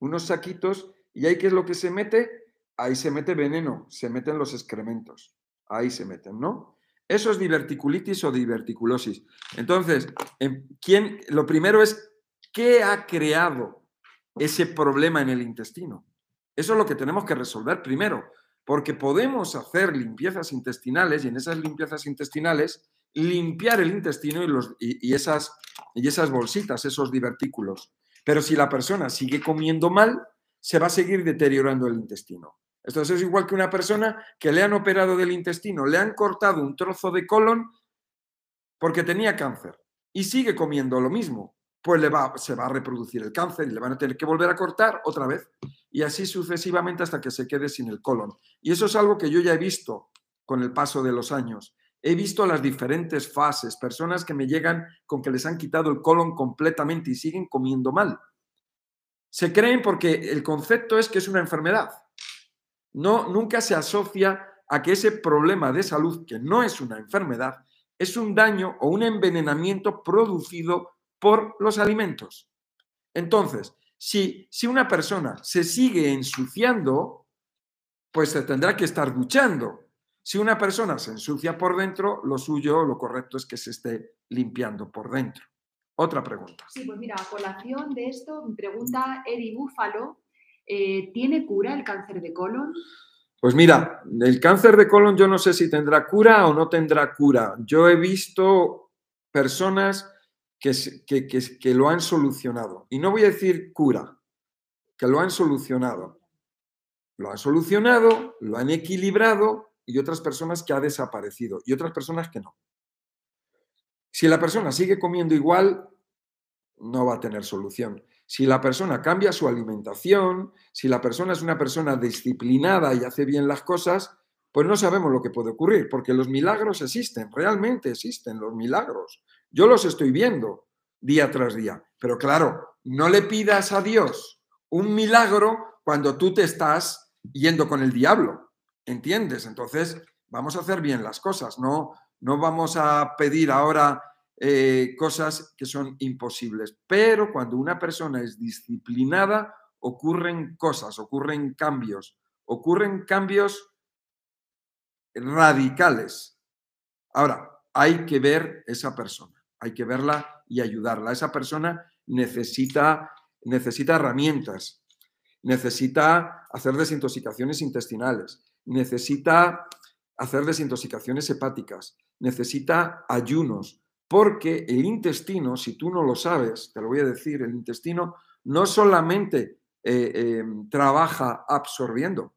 A: unos saquitos, y ahí qué es lo que se mete? Ahí se mete veneno, se meten los excrementos ahí se meten, ¿no? Eso es diverticulitis o diverticulosis. Entonces, em, ¿quién, lo primero es, ¿qué ha creado ese problema en el intestino? Eso es lo que tenemos que resolver primero, porque podemos hacer limpiezas intestinales y en esas limpiezas intestinales limpiar el intestino y, esas, y esas bolsitas, esos divertículos. Pero si la persona sigue comiendo mal, se va a seguir deteriorando el intestino. Entonces es igual que una persona que le han operado del intestino, le han cortado un trozo de colon porque tenía cáncer y sigue comiendo lo mismo, pues se va a reproducir el cáncer y le van a tener que volver a cortar otra vez y así sucesivamente hasta que se quede sin el colon. Y eso es algo que yo ya he visto con el paso de los años. He visto las diferentes fases, personas que me llegan con que les han quitado el colon completamente y siguen comiendo mal. Se creen porque el concepto es que es una enfermedad. No, nunca se asocia a que ese problema de salud, que no es una enfermedad, es un daño o un envenenamiento producido por los alimentos. Entonces, si, si una persona se sigue ensuciando, pues se tendrá que estar duchando. Si una persona se ensucia por dentro, lo suyo, lo correcto es que se esté limpiando por dentro. Otra pregunta.
B: Sí, pues mira, a colación de esto, pregunta Eri Búfalo, eh, ¿tiene cura el cáncer de colon?
A: Pues mira, el cáncer de colon yo no sé si tendrá cura o no tendrá cura. Yo he visto personas que, que, que, lo han solucionado. Y no voy a decir cura, que lo han solucionado. Lo han solucionado, lo han equilibrado y otras personas que ha desaparecido y otras personas que no. Si la persona sigue comiendo igual, no va a tener solución. Si la persona cambia su alimentación, si la persona es una persona disciplinada y hace bien las cosas, pues no sabemos lo que puede ocurrir, porque los milagros existen, realmente existen los milagros. Yo los estoy viendo día tras día. Pero claro, no le pidas a Dios un milagro cuando tú te estás yendo con el diablo. ¿Entiendes? Entonces, vamos a hacer bien las cosas, no, no vamos a pedir ahora eh, cosas que son imposibles. Pero cuando una persona es disciplinada, ocurren cosas, ocurren cambios, ocurren cambios radicales. Ahora, hay que ver esa persona, hay que verla y ayudarla. Esa persona necesita, necesita herramientas, necesita hacer desintoxicaciones intestinales, necesita hacer desintoxicaciones hepáticas, necesita ayunos, porque el intestino, si tú no lo sabes, te lo voy a decir, el intestino no solamente eh, em, trabaja absorbiendo,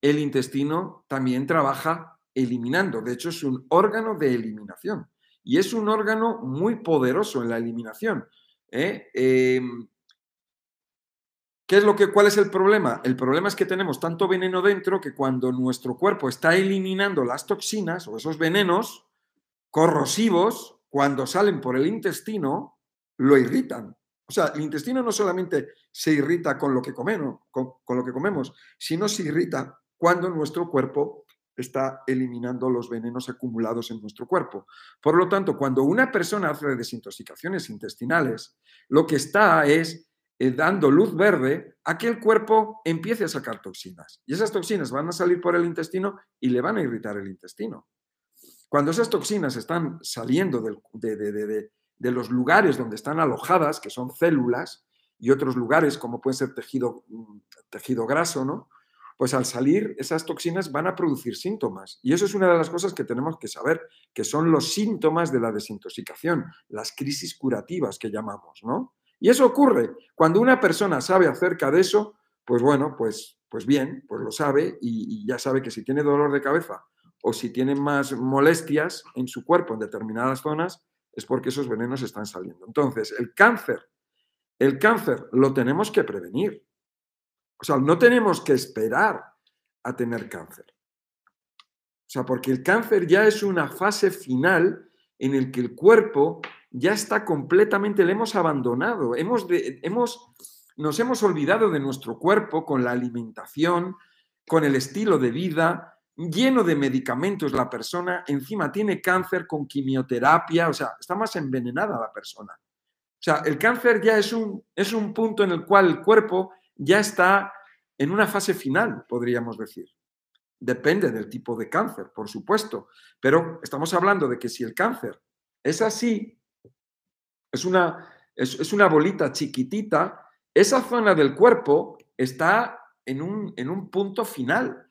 A: el intestino también trabaja eliminando. De hecho, es un órgano de eliminación y es un órgano muy poderoso en la eliminación. ¿eh? Em, ¿Qué es lo que, ¿Cuál es el problema? El problema es que tenemos tanto veneno dentro que cuando nuestro cuerpo está eliminando las toxinas o esos venenos, corrosivos, cuando salen por el intestino, lo irritan. O sea, el intestino no solamente se irrita con lo que comemos, sino se irrita cuando nuestro cuerpo está eliminando los venenos acumulados en nuestro cuerpo. Por lo tanto, cuando una persona hace desintoxicaciones intestinales, lo que está es eh, dando luz verde a que el cuerpo empiece a sacar toxinas. Y esas toxinas van a salir por el intestino y le van a irritar el intestino. Cuando esas toxinas están saliendo de, los lugares donde están alojadas, que son células, y otros lugares como puede ser tejido, mm, tejido graso, ¿no? Pues al salir esas toxinas van a producir síntomas. Y eso es una de las cosas que tenemos que saber, que son los síntomas de la desintoxicación, las crisis curativas que llamamos, ¿no? Y eso ocurre cuando una persona sabe acerca de eso, pues bueno, pues, pues bien, pues lo sabe y ya sabe que si tiene dolor de cabeza o si tienen más molestias en su cuerpo en determinadas zonas, es porque esos venenos están saliendo. Entonces, el cáncer, el cáncer lo tenemos que prevenir. O sea, no tenemos que esperar a tener cáncer. O sea, porque el cáncer ya es una fase final en el que el cuerpo ya está completamente, le hemos abandonado, hemos, hemos nos hemos olvidado de nuestro cuerpo con la alimentación, con el estilo de vida, lleno de medicamentos la persona, encima tiene cáncer con quimioterapia, o sea, está más envenenada la persona. O sea, el cáncer ya es un, es un punto en el cual el cuerpo ya está en una fase final, podríamos decir. Depende del tipo de cáncer, por supuesto, pero estamos hablando de que si el cáncer es así, es una, es, una bolita chiquitita, esa zona del cuerpo está en un, en un punto final.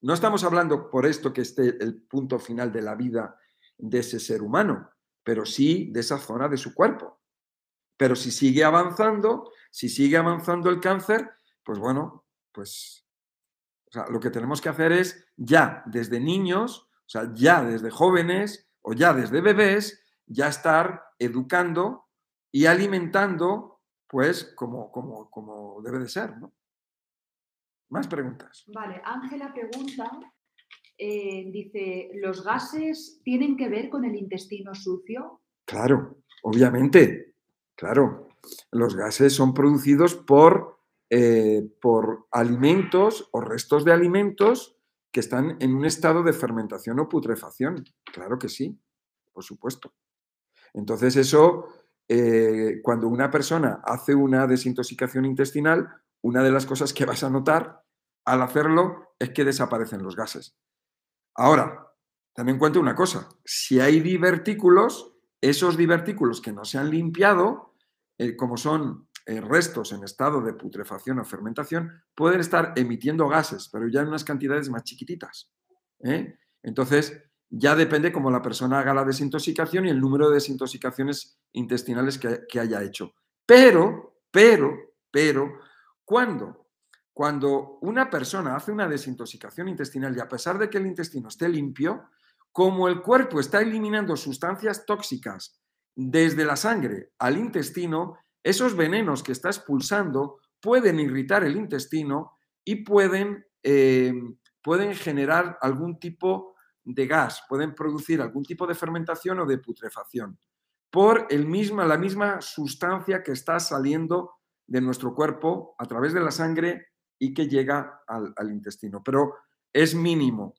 A: No estamos hablando por esto que esté el punto final de la vida de ese ser humano, pero sí de esa zona de su cuerpo. Pero si sigue avanzando, si sigue avanzando el cáncer, pues bueno, pues lo que tenemos que hacer es ya desde niños, o sea, ya desde jóvenes o ya desde bebés, ya estar educando y alimentando, pues, como, como, como debe de ser, ¿no? Más preguntas.
B: Vale, Ángela pregunta, eh, dice, ¿los gases tienen que ver con el intestino sucio?
A: Claro, obviamente, claro. Los gases son producidos por, eh, por alimentos o restos de alimentos que están en un estado de fermentación o putrefacción. Claro que sí, por supuesto. Entonces eso, eh, cuando una persona hace una desintoxicación intestinal, una de las cosas que vas a notar al hacerlo es que desaparecen los gases. Ahora, ten en cuenta una cosa, si hay divertículos, esos divertículos que no se han limpiado, eh, como son eh, restos en estado de putrefacción o fermentación, pueden estar emitiendo gases, pero ya en unas cantidades más chiquititas. ¿eh? Entonces, ya depende cómo la persona haga la desintoxicación y el número de desintoxicaciones intestinales que, que haya hecho. Pero, pero, pero, cuando cuando una persona hace una desintoxicación intestinal y a pesar de que el intestino esté limpio, como el cuerpo está eliminando sustancias tóxicas desde la sangre al intestino, esos venenos que está expulsando pueden irritar el intestino y pueden, eh, pueden generar algún tipo de gas, pueden producir algún tipo de fermentación o de putrefacción por el misma, la misma sustancia que está saliendo de nuestro cuerpo a través de la sangre y que llega al, intestino, pero es mínimo.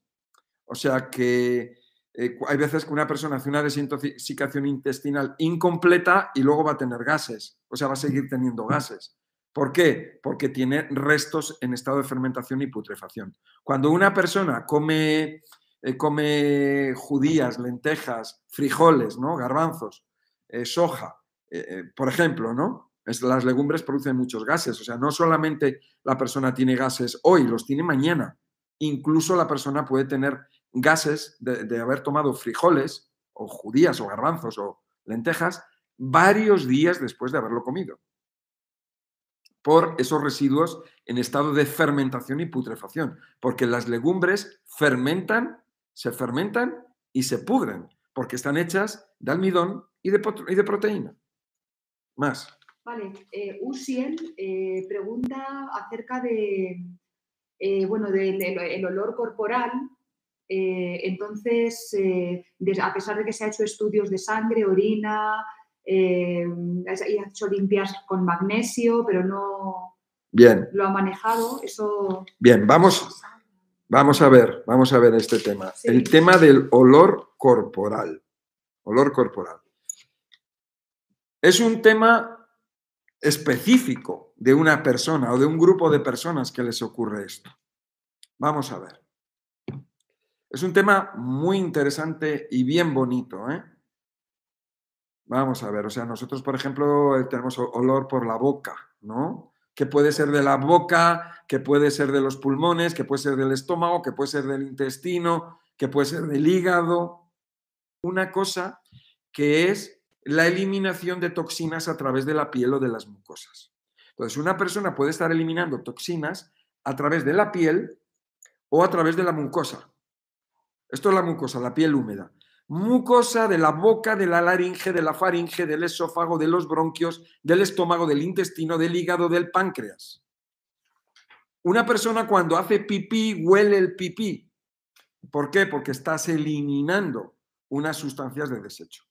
A: O sea que eh, hay veces que una persona hace una desintoxicación intestinal incompleta y luego va a tener gases, o sea, va a seguir teniendo gases. ¿Por qué? Porque tiene restos en estado de fermentación y putrefacción. Cuando una persona come, eh, come judías, lentejas, frijoles, ¿no? garbanzos, eh, soja, por ejemplo, ¿no? Las legumbres producen muchos gases, o sea, no solamente la persona tiene gases hoy, los tiene mañana. Incluso la persona puede tener gases de, haber tomado frijoles o judías o garbanzos o lentejas varios días después de haberlo comido por esos residuos en estado de fermentación y putrefacción, porque las legumbres fermentan, se fermentan y se pudren, porque están hechas de almidón y de, y de proteína. Más.
B: Vale, eh, Usiel eh, pregunta acerca de, eh, bueno, del el olor corporal. entonces, a pesar de que se ha hecho estudios de sangre, orina, y ha hecho limpias con magnesio, pero no
A: Bien.
B: lo ha manejado, eso...
A: Bien, vamos, vamos a ver, vamos a ver este tema. El tema del olor corporal. Olor corporal. Es un tema específico de una persona o de un grupo de personas que les ocurre esto. Vamos a ver. Es un tema muy interesante y bien bonito. ¿eh? Vamos a ver, o sea, nosotros, por ejemplo, tenemos olor por la boca, ¿no? Que puede ser de la boca, que puede ser de los pulmones, que puede ser del estómago, que puede ser del intestino, que puede ser del hígado. Una cosa que es la eliminación de toxinas a través de la piel o de las mucosas. Entonces, una persona puede estar eliminando toxinas a través de la piel o a través de la mucosa. Esto es la mucosa, la piel húmeda. Mucosa de la boca, de la laringe, de la faringe, del esófago, de los bronquios, del estómago, del intestino, del hígado, del páncreas. Una persona cuando hace pipí huele el pipí. ¿Por qué? Porque estás eliminando unas sustancias de desecho.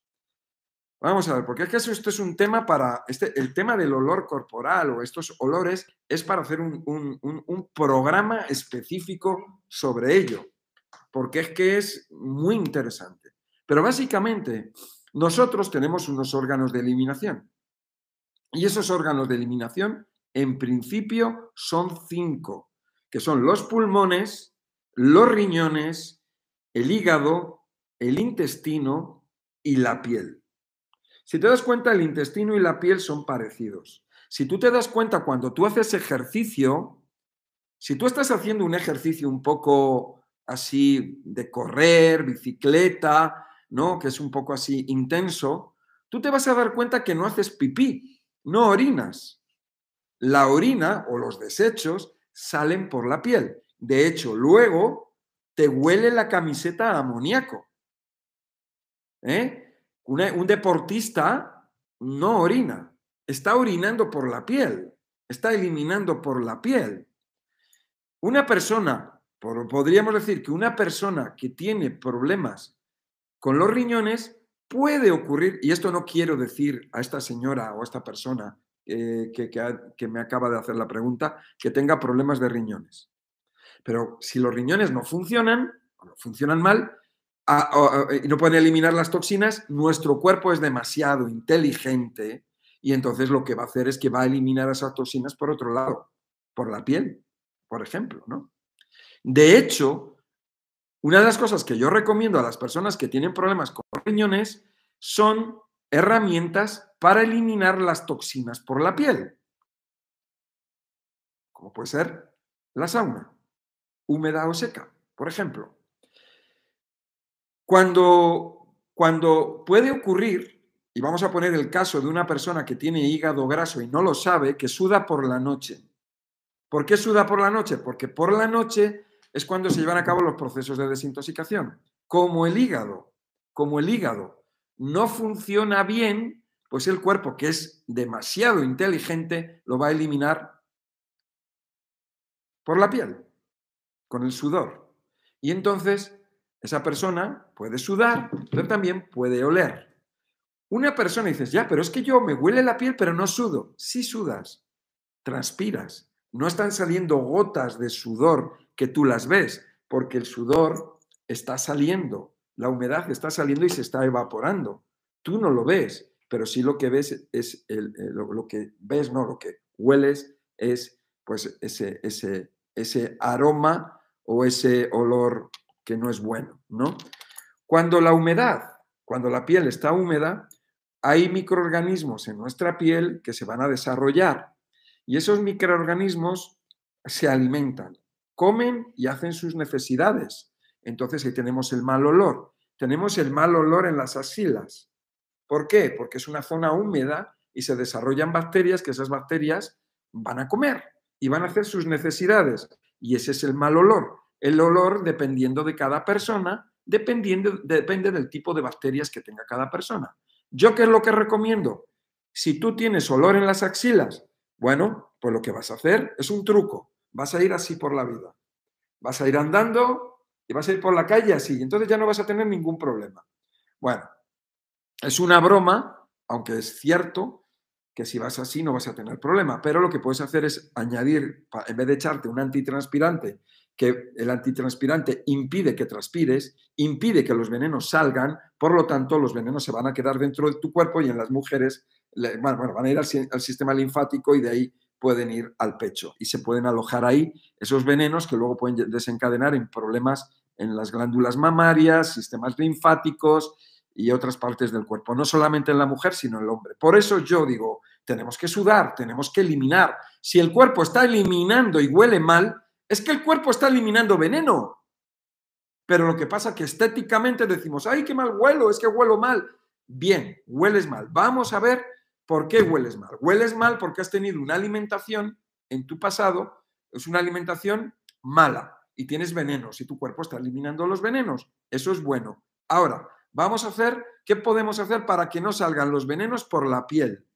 A: Vamos a ver, porque es que esto es un tema para, este, el tema del olor corporal o estos olores es para hacer un, un programa específico sobre ello, porque es que es muy interesante. Pero básicamente, nosotros tenemos unos órganos de eliminación y esos órganos de eliminación, en principio, son cinco, que son los pulmones, los riñones, el hígado, el intestino y la piel. Si te das cuenta, el intestino y la piel son parecidos. Si tú te das cuenta cuando tú haces ejercicio, si tú estás haciendo un ejercicio un poco así de correr, bicicleta, ¿no? Que es un poco así intenso, tú te vas a dar cuenta que no haces pipí. no orinas. La orina o los desechos salen por la piel. De hecho, luego te huele la camiseta a amoníaco. ¿Eh? Un deportista no orina, está orinando por la piel, está eliminando por la piel. Una persona, podríamos decir que una persona que tiene problemas con los riñones puede ocurrir, y esto no quiero decir a esta señora o a esta persona eh, que, me acaba de hacer la pregunta, que tenga problemas de riñones. Pero si los riñones no funcionan, o no funcionan mal, no pueden eliminar las toxinas, nuestro cuerpo es demasiado inteligente y entonces lo que va a hacer es que va a eliminar esas toxinas por otro lado, por la piel, por ejemplo, ¿no? De hecho, una de las cosas que yo recomiendo a las personas que tienen problemas con riñones son herramientas para eliminar las toxinas por la piel, como puede ser la sauna, húmeda o seca, por ejemplo. Cuando, cuando puede ocurrir, y vamos a poner el caso de una persona que tiene hígado graso y no lo sabe, que suda por la noche. ¿Por qué suda por la noche? Porque por la noche es cuando se llevan a cabo los procesos de desintoxicación. Como el hígado, como el hígado no funciona bien, pues el cuerpo, que es demasiado inteligente, lo va a eliminar por la piel, con el sudor. Y entonces esa persona puede sudar, pero también puede oler. Una persona dices, ya, pero es que yo me huele la piel, pero no sudo. Sí sudas, transpiras. No están saliendo gotas de sudor que tú las ves, porque el sudor está saliendo, la humedad está saliendo y se está evaporando. Tú no lo ves, pero sí lo que ves es el, lo, que ves, no, lo que hueles es pues ese, ese, ese aroma o ese olor que no es bueno, ¿no? Cuando la humedad, cuando la piel está húmeda, hay microorganismos en nuestra piel que se van a desarrollar y esos microorganismos se alimentan comen y hacen sus necesidades. Entonces ahí tenemos el mal olor. Tenemos el mal olor en las axilas. ¿Por qué? Porque es una zona húmeda y se desarrollan bacterias que esas bacterias van a comer y van a hacer sus necesidades. Y ese es el mal olor. El olor, dependiendo de cada persona, dependiendo, depende del tipo de bacterias que tenga cada persona. ¿Yo qué es lo que recomiendo? Si tú tienes olor en las axilas, bueno, pues lo que vas a hacer es un truco vas a ir así por la vida. Vas a ir andando y vas a ir por la calle así, y entonces ya no vas a tener ningún problema. Bueno, es una broma, aunque es cierto que si vas así no vas a tener problema, pero lo que puedes hacer es añadir, en vez de echarte un antitranspirante, que el antitranspirante impide que transpires, impide que los venenos salgan, por lo tanto los venenos se van a quedar dentro de tu cuerpo y en las mujeres van a ir al sistema linfático y de ahí pueden ir al pecho y se pueden alojar ahí esos venenos que luego pueden desencadenar en problemas en las glándulas mamarias, sistemas linfáticos y otras partes del cuerpo, no solamente en la mujer, sino en el hombre. Por eso yo digo, tenemos que sudar, tenemos que eliminar. Si el cuerpo está eliminando y huele mal, es que el cuerpo está eliminando veneno. Pero lo que pasa es que estéticamente decimos, ay, qué mal huelo, es que huelo mal. Bien, hueles mal. Vamos a ver ¿Por qué hueles mal? Hueles mal porque has tenido una alimentación en tu pasado, es una alimentación mala y tienes venenos y tu cuerpo está eliminando los venenos. Eso es bueno. Ahora, vamos a hacer, ¿qué podemos hacer para que no salgan los venenos por la piel?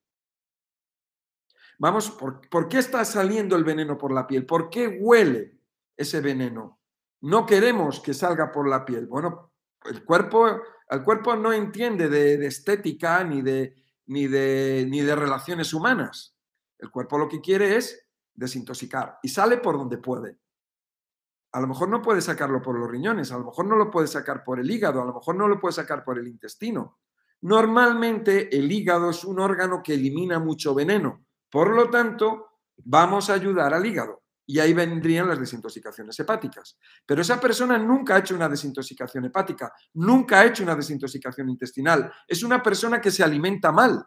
A: Vamos, ¿por, ¿por qué está saliendo el veneno por la piel? ¿Por qué huele ese veneno? No queremos que salga por la piel. Bueno, el cuerpo, el cuerpo no entiende de estética ni de, ni de, ni de relaciones humanas. El cuerpo lo que quiere es desintoxicar y sale por donde puede. A lo mejor no puede sacarlo por los riñones, a lo mejor no lo puede sacar por el hígado, a lo mejor no lo puede sacar por el intestino. Normalmente el hígado es un órgano que elimina mucho veneno, por lo tanto vamos a ayudar al hígado y ahí vendrían las desintoxicaciones hepáticas. Pero esa persona nunca ha hecho una desintoxicación hepática, nunca ha hecho una desintoxicación intestinal. Es una persona que se alimenta mal.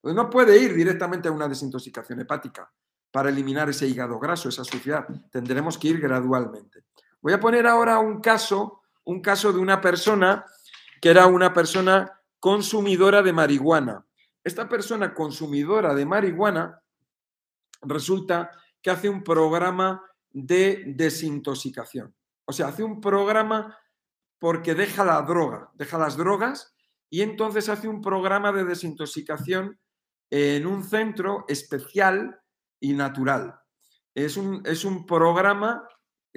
A: Pues no puede ir directamente a una desintoxicación hepática para eliminar ese hígado graso, esa suciedad. Tendremos que ir gradualmente. Voy a poner ahora un caso, un caso de una persona que era una persona consumidora de marihuana. Esta persona consumidora de marihuana resulta que hace un programa de desintoxicación. O sea, hace un programa porque deja la droga, deja las drogas y entonces hace un programa de desintoxicación en un centro especial y natural. Es un, es un programa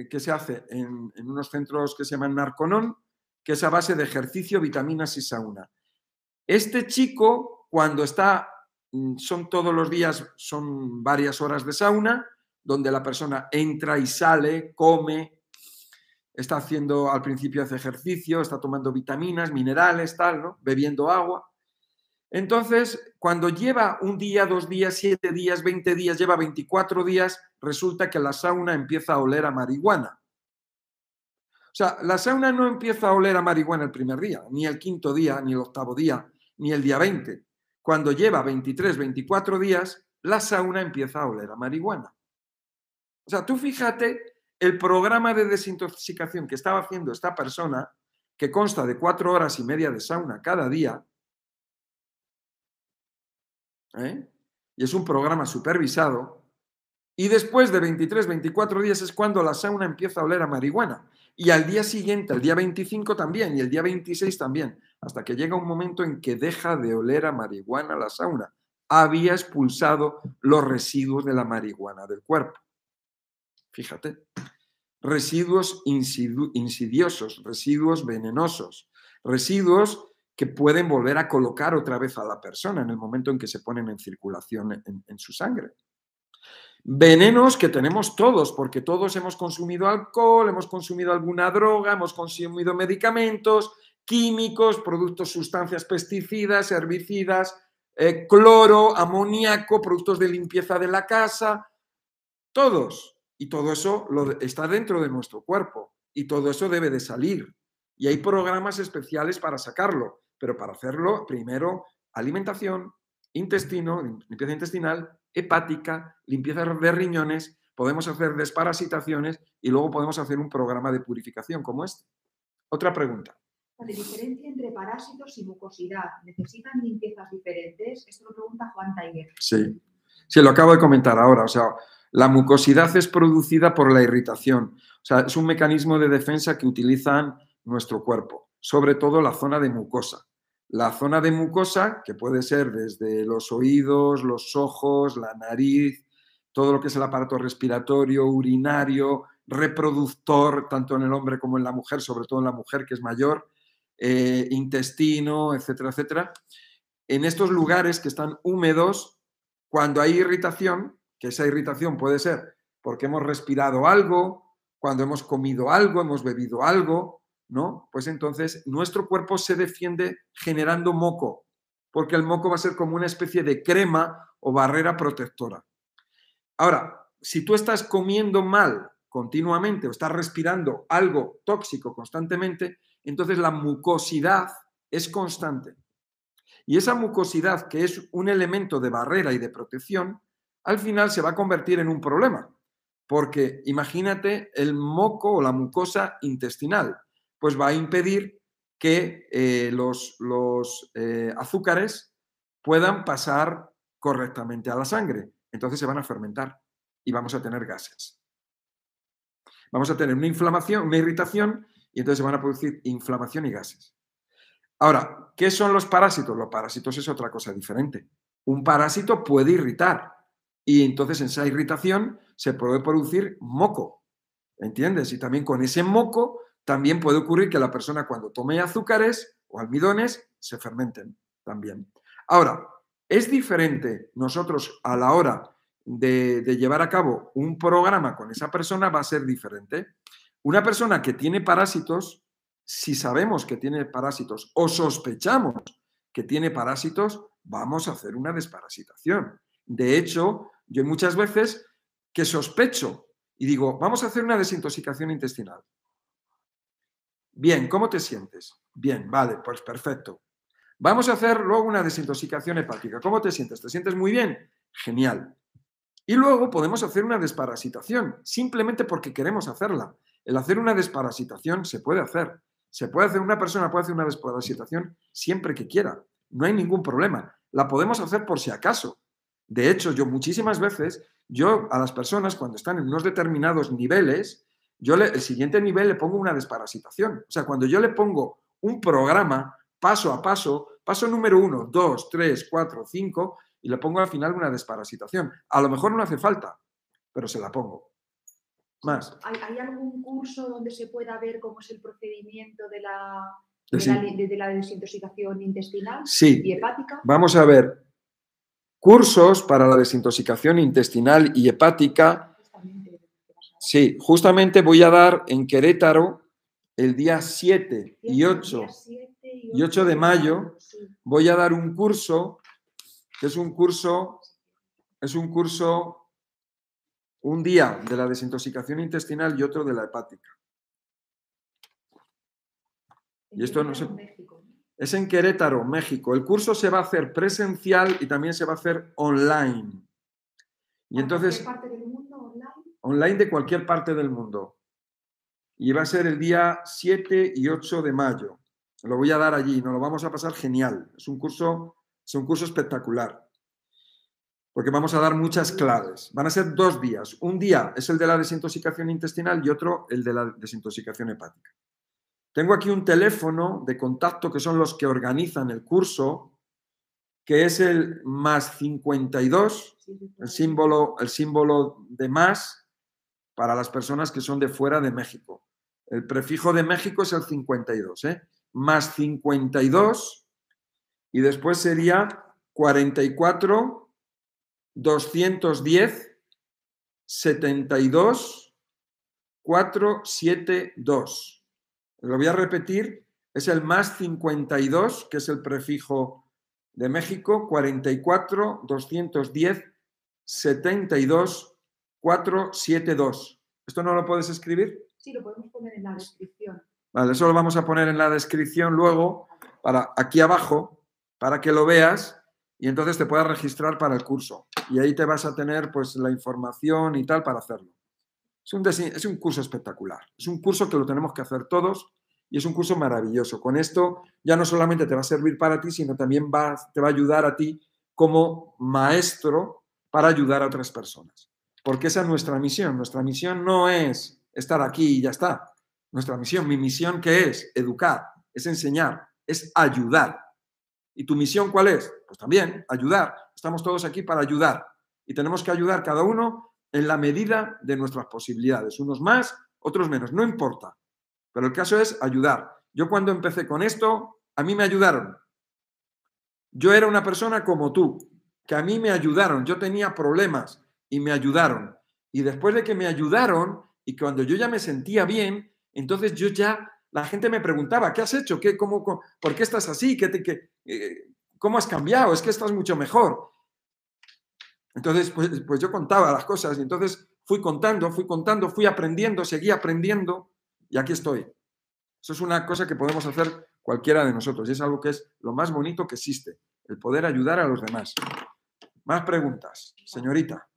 A: que se hace en, en, unos centros que se llaman Narconon, que es a base de ejercicio, vitaminas y sauna. Este chico, cuando está, mm, son todos los días, son varias horas de sauna, donde la persona entra y sale, come, está haciendo, al principio hace ejercicio, está tomando vitaminas, minerales, tal, ¿no? Bebiendo agua. Entonces, cuando lleva un día, dos días, siete días, veinte días, lleva 24 días, resulta que la sauna empieza a oler a marihuana. O sea, la sauna no empieza a oler a marihuana el primer día, ni el quinto día, ni el octavo día, ni el día 20. Cuando lleva 23, 24 días, la sauna empieza a oler a marihuana. O sea, tú fíjate el programa de desintoxicación que estaba haciendo esta persona, que consta de cuatro horas y media de sauna cada día, ¿eh? y es un programa supervisado, y después de 23, 24 días es cuando la sauna empieza a oler a marihuana. Y al día siguiente, el día 25 también, y el día 26 también, hasta que llega un momento en que deja de oler a marihuana la sauna. Había expulsado los residuos de la marihuana del cuerpo. Fíjate, residuos insidiosos, residuos venenosos, residuos que pueden volver a colocar otra vez a la persona en el momento en que se ponen en circulación en, su sangre. Venenos que tenemos todos, porque todos hemos consumido alcohol, hemos consumido alguna droga, hemos consumido medicamentos, químicos, productos, sustancias pesticidas, herbicidas, eh, cloro, amoníaco, productos de limpieza de la casa, todos. Y todo eso está dentro de nuestro cuerpo y todo eso debe de salir. Y hay programas especiales para sacarlo, pero para hacerlo, primero, alimentación, intestino, limpieza intestinal, hepática, limpieza de riñones, podemos hacer desparasitaciones y luego podemos hacer un programa de purificación como este. Otra pregunta.
B: La diferencia entre parásitos y mucosidad, ¿necesitan limpiezas diferentes? Esto lo pregunta Juan Taiger.
A: Sí, sí, lo acabo de comentar ahora. O sea, la mucosidad es producida por la irritación. O sea, es un mecanismo de defensa que utilizan nuestro cuerpo, sobre todo la zona de mucosa. La zona de mucosa, que puede ser desde los oídos, los ojos, la nariz, todo lo que es el aparato respiratorio, urinario, reproductor, tanto en el hombre como en la mujer, sobre todo en la mujer que es mayor, eh, intestino, etcétera, etcétera. En estos lugares que están húmedos, cuando hay irritación, que esa irritación puede ser porque hemos respirado algo, cuando hemos comido algo, hemos bebido algo, ¿no? Pues entonces nuestro cuerpo se defiende generando moco, porque el moco va a ser como una especie de crema o barrera protectora. Ahora, si tú estás comiendo mal continuamente o estás respirando algo tóxico constantemente, entonces la mucosidad es constante. Y esa mucosidad, que es un elemento de barrera y de protección, al final se va a convertir en un problema. Porque imagínate el moco o la mucosa intestinal, pues va a impedir que eh, los, eh, azúcares puedan pasar correctamente a la sangre. Entonces se van a fermentar y vamos a tener gases. Vamos a tener una inflamación, una irritación y entonces se van a producir inflamación y gases. Ahora, ¿qué son los parásitos? Los parásitos es otra cosa diferente. Un parásito puede irritar, y entonces en esa irritación se puede producir moco, ¿entiendes? Y también con ese moco también puede ocurrir que la persona cuando tome azúcares o almidones se fermenten también. Ahora, es diferente nosotros a la hora de, de llevar a cabo un programa con esa persona va a ser diferente. Una persona que tiene parásitos, si sabemos que tiene parásitos o sospechamos que tiene parásitos, vamos a hacer una desparasitación. De hecho, yo muchas veces que sospecho y digo, vamos a hacer una desintoxicación intestinal. Bien, ¿cómo te sientes? Bien, vale, pues perfecto. Vamos a hacer luego una desintoxicación hepática. ¿Cómo te sientes? ¿Te sientes muy bien? Genial. Y luego podemos hacer una desparasitación, simplemente porque queremos hacerla. El hacer una desparasitación se puede hacer. Se puede hacer, una persona puede hacer una desparasitación siempre que quiera. No hay ningún problema. la podemos hacer por si acaso. De hecho, yo muchísimas veces, yo a las personas cuando están en unos determinados niveles, yo le, el siguiente nivel le pongo una desparasitación. O sea, cuando yo le pongo un programa paso a paso, paso número uno, dos, tres, cuatro, cinco, y le pongo al final una desparasitación. A lo mejor no hace falta, pero se la pongo. Más.
B: ¿Hay, algún curso donde se pueda ver cómo es el procedimiento de la,
A: de,
B: la, desintoxicación intestinal
A: sí.
B: y hepática?
A: Vamos a ver. Cursos para la desintoxicación intestinal y hepática. Sí, justamente voy a dar en Querétaro el día 7 y 8, y 8 de mayo. Voy a dar un curso, que es un curso, es un curso, un día de la desintoxicación intestinal y otro de la hepática. Y esto no se... Es en Querétaro, México. El curso se va a hacer presencial y también se va a hacer online. Y entonces...
B: parte del mundo online?
A: Online de cualquier parte del mundo. Y va a ser el día 7 y 8 de mayo. Lo voy a dar allí, nos lo vamos a pasar genial. Es un curso, es un curso espectacular. Porque vamos a dar muchas claves. Van a ser dos días. Un día es el de la desintoxicación intestinal y otro el de la desintoxicación hepática. Tengo aquí un teléfono de contacto que son los que organizan el curso, que es el más 52, el símbolo, el símbolo de más para las personas que son de fuera de México. El prefijo de México es el 52, ¿eh? más 52 y después sería 44, 210, 72, 472. Lo voy a repetir, es el más 52, que es el prefijo de México, 44 210 72 472. ¿Esto no lo puedes escribir?
B: Sí, lo podemos poner en la descripción.
A: Vale, eso lo vamos a poner en la descripción luego, para aquí abajo, para que lo veas y entonces te puedas registrar para el curso. Y ahí te vas a tener pues la información y tal para hacerlo. Es un, curso espectacular. Es un curso que lo tenemos que hacer todos y es un curso maravilloso. Con esto ya no solamente te va a servir para ti, sino también va, te va a ayudar a ti como maestro para ayudar a otras personas. Porque esa es nuestra misión. Nuestra misión no es estar aquí y ya está. Nuestra misión, mi misión, ¿qué es? Educar, es enseñar, es ayudar. ¿Y tu misión cuál es? Pues también ayudar. Estamos todos aquí para ayudar. Y tenemos que ayudar cada uno en la medida de nuestras posibilidades, unos más, otros menos, no importa. Pero el caso es ayudar. Yo cuando empecé con esto, a mí me ayudaron. Yo era una persona como tú, que a mí me ayudaron, yo tenía problemas y me ayudaron. Y después de que me ayudaron y cuando yo ya me sentía bien, entonces yo ya, la gente me preguntaba, ¿qué has hecho? ¿Qué, cómo, ¿Por qué estás así? ¿Qué, te, eh, ¿Cómo has cambiado? Es que estás mucho mejor. Entonces, pues, pues, yo contaba las cosas y entonces fui contando, fui contando, fui aprendiendo, seguí aprendiendo y aquí estoy. Eso es una cosa que podemos hacer cualquiera de nosotros y es algo que es lo más bonito que existe, el poder ayudar a los demás. Más preguntas, señorita.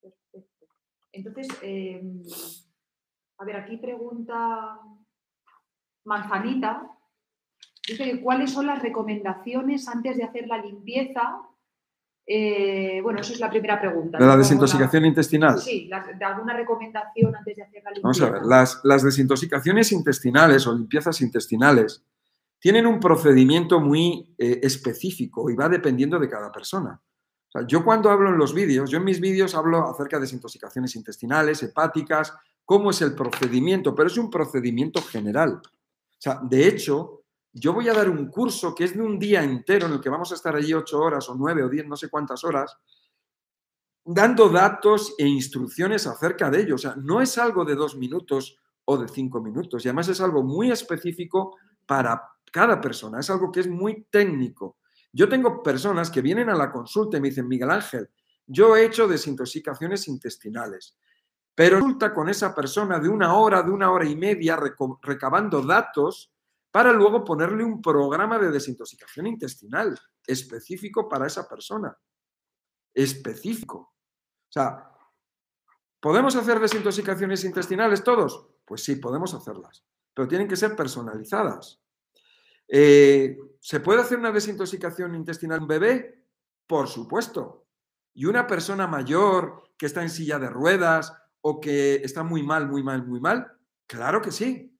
B: Perfecto. Entonces, em, a ver, aquí pregunta Manzanita. Dice cuáles son las recomendaciones antes de hacer la limpieza eh, bueno, esa es la primera pregunta.
A: ¿De la desintoxicación intestinal?
B: Sí, de alguna recomendación antes de hacer la limpieza.
A: Vamos a ver, las, las desintoxicaciones intestinales o limpiezas intestinales tienen un procedimiento muy eh, específico y va dependiendo de cada persona. O sea, yo cuando hablo en los vídeos, yo en mis vídeos hablo acerca de desintoxicaciones intestinales, hepáticas, cómo es el procedimiento, pero es un procedimiento general. O sea, de hecho, yo voy a dar un curso que es de un día entero en el que vamos a estar allí ocho horas o nueve o diez, no sé cuántas horas, dando datos e instrucciones acerca de ello. O sea, no es algo de dos minutos o de cinco minutos. Y además es algo muy específico para cada persona. Es algo que es muy técnico. Yo tengo personas que vienen a la consulta y me dicen, Miguel Ángel, yo he hecho desintoxicaciones intestinales. Pero resulta con esa persona de una hora, de una hora y media, recabando datos para luego ponerle un programa de desintoxicación intestinal específico para esa persona. Específico. O sea, ¿podemos hacer desintoxicaciones intestinales todos? Pues sí, podemos hacerlas, pero tienen que ser personalizadas. Eh, ¿Se puede hacer una desintoxicación intestinal en un bebé? Por supuesto. Y una persona mayor que está en silla de ruedas o que está muy mal, muy mal, muy mal, claro que sí.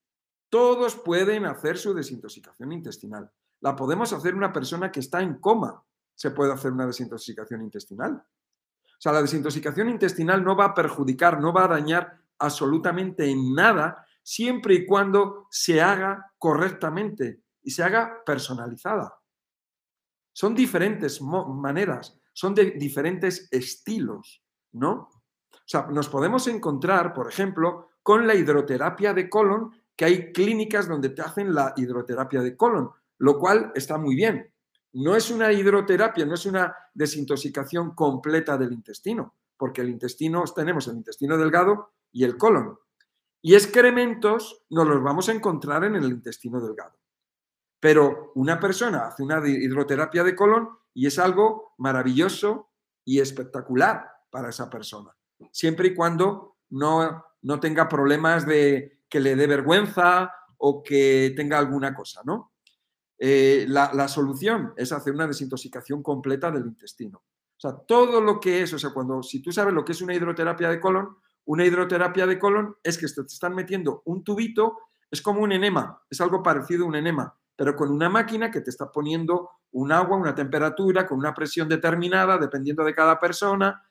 A: Todos pueden hacer su desintoxicación intestinal. La podemos hacer una persona que está en coma. Se puede hacer una desintoxicación intestinal. O sea, la desintoxicación intestinal no va a perjudicar, no va a dañar absolutamente en nada siempre y cuando se haga correctamente y se haga personalizada. Son diferentes maneras, son de diferentes estilos, ¿no? O sea, nos podemos encontrar, por ejemplo, con la hidroterapia de colon, que hay clínicas donde te hacen la hidroterapia de colon, lo cual está muy bien. No es una hidroterapia, no es una desintoxicación completa del intestino, porque el intestino, tenemos el intestino delgado y el colon. Y excrementos nos los vamos a encontrar en el intestino delgado. Pero una persona hace una hidroterapia de colon y es algo maravilloso y espectacular para esa persona, siempre y cuando no, no tenga problemas de que le dé vergüenza o que tenga alguna cosa, ¿no? Eh, la, la, solución es hacer una desintoxicación completa del intestino. O sea, todo lo que es, o sea, cuando, si tú sabes lo que es una hidroterapia de colon, una hidroterapia de colon es que te están metiendo un tubito, es como un enema, es algo parecido a un enema, pero con una máquina que te está poniendo un agua, una temperatura, con una presión determinada, dependiendo de cada persona,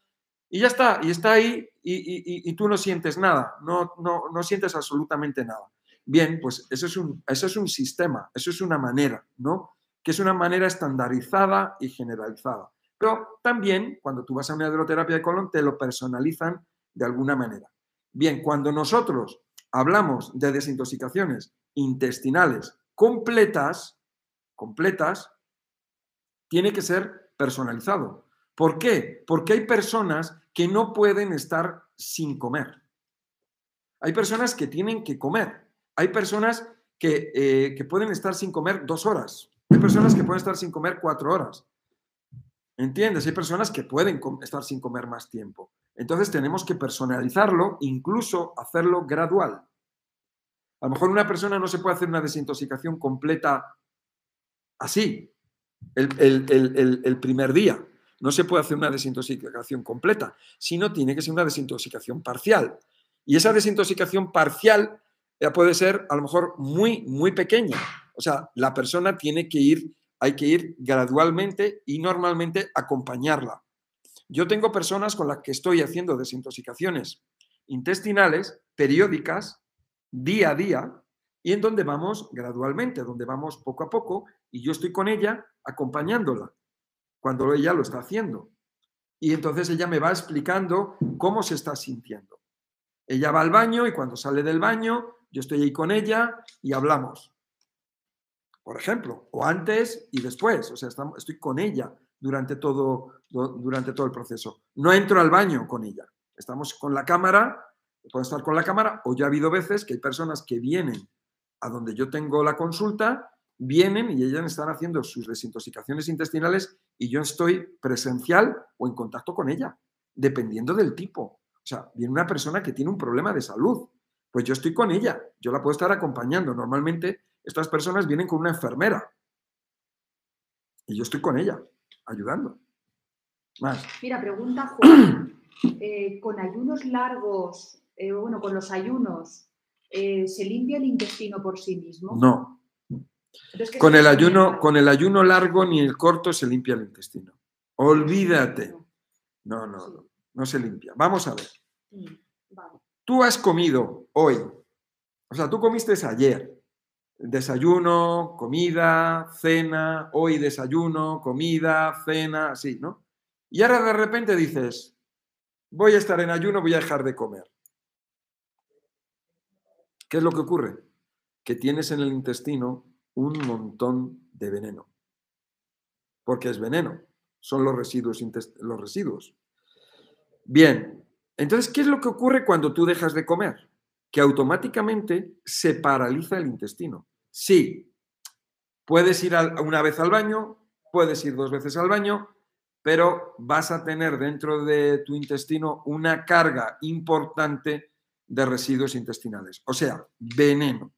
A: y ya está, y está ahí y, tú no sientes nada, no, no, no sientes absolutamente nada. Bien, pues eso es, un, eso es un sistema, eso es una manera, ¿no? Que es una manera estandarizada y generalizada. Pero también, cuando tú vas a una hidroterapia de colon, te lo personalizan de alguna manera. Bien, cuando nosotros hablamos de desintoxicaciones intestinales completas, completas, tiene que ser personalizado. ¿Por qué? Porque hay personas que no pueden estar sin comer. Hay personas que tienen que comer. Hay personas que, eh, que pueden estar sin comer dos horas. Hay personas que pueden estar sin comer cuatro horas. ¿Entiendes? Hay personas que pueden estar sin comer más tiempo. Entonces tenemos que personalizarlo, incluso hacerlo gradual. A lo mejor una persona no se puede hacer una desintoxicación completa así, el, primer día. No se puede hacer una desintoxicación completa, sino tiene que ser una desintoxicación parcial. Y esa desintoxicación parcial ya puede ser a lo mejor muy, muy pequeña. O sea, la persona tiene que ir, hay que ir gradualmente y normalmente acompañarla. Yo tengo personas con las que estoy haciendo desintoxicaciones intestinales periódicas día a día y en donde vamos gradualmente, donde vamos poco a poco y yo estoy con ella acompañándola cuando ella lo está haciendo. Y entonces ella me va explicando cómo se está sintiendo. Ella va al baño y cuando sale del baño yo estoy ahí con ella y hablamos. Por ejemplo, o antes y después, o sea, estoy con ella durante todo, durante todo el proceso. No entro al baño con ella. Estamos con la cámara puedo estar con la cámara, o ya ha habido veces que hay personas que vienen a donde yo tengo la consulta, vienen y ellas están haciendo sus desintoxicaciones intestinales y yo estoy presencial o en contacto con ella, dependiendo del tipo. O sea, viene una persona que tiene un problema de salud, pues yo estoy con ella, yo la puedo estar acompañando. Normalmente estas personas vienen con una enfermera y yo estoy con ella, ayudando. Más.
B: Mira, pregunta Juan. Eh, con ayunos largos eh, bueno, con los ayunos, eh, ¿se limpia el intestino por sí mismo?
A: No. Con, el ayuno, con el ayuno largo ni el corto se limpia el intestino. Olvídate. No, no, no, no se limpia. Vamos a ver. Tú has comido hoy, o sea, tú comiste ayer. Desayuno, comida, cena, hoy desayuno, comida, cena, así, ¿no? Y ahora de repente dices, voy a estar en ayuno, voy a dejar de comer. ¿Qué es lo que ocurre? Que tienes en el intestino un montón de veneno. Porque es veneno, son los residuos. Los residuos. Bien, entonces, ¿qué es lo que ocurre cuando tú dejas de comer? Que automáticamente se paraliza el intestino. Sí, puedes ir una vez al baño, puedes ir dos veces al baño, pero vas a tener dentro de tu intestino una carga importante de residuos intestinales, o sea, veneno.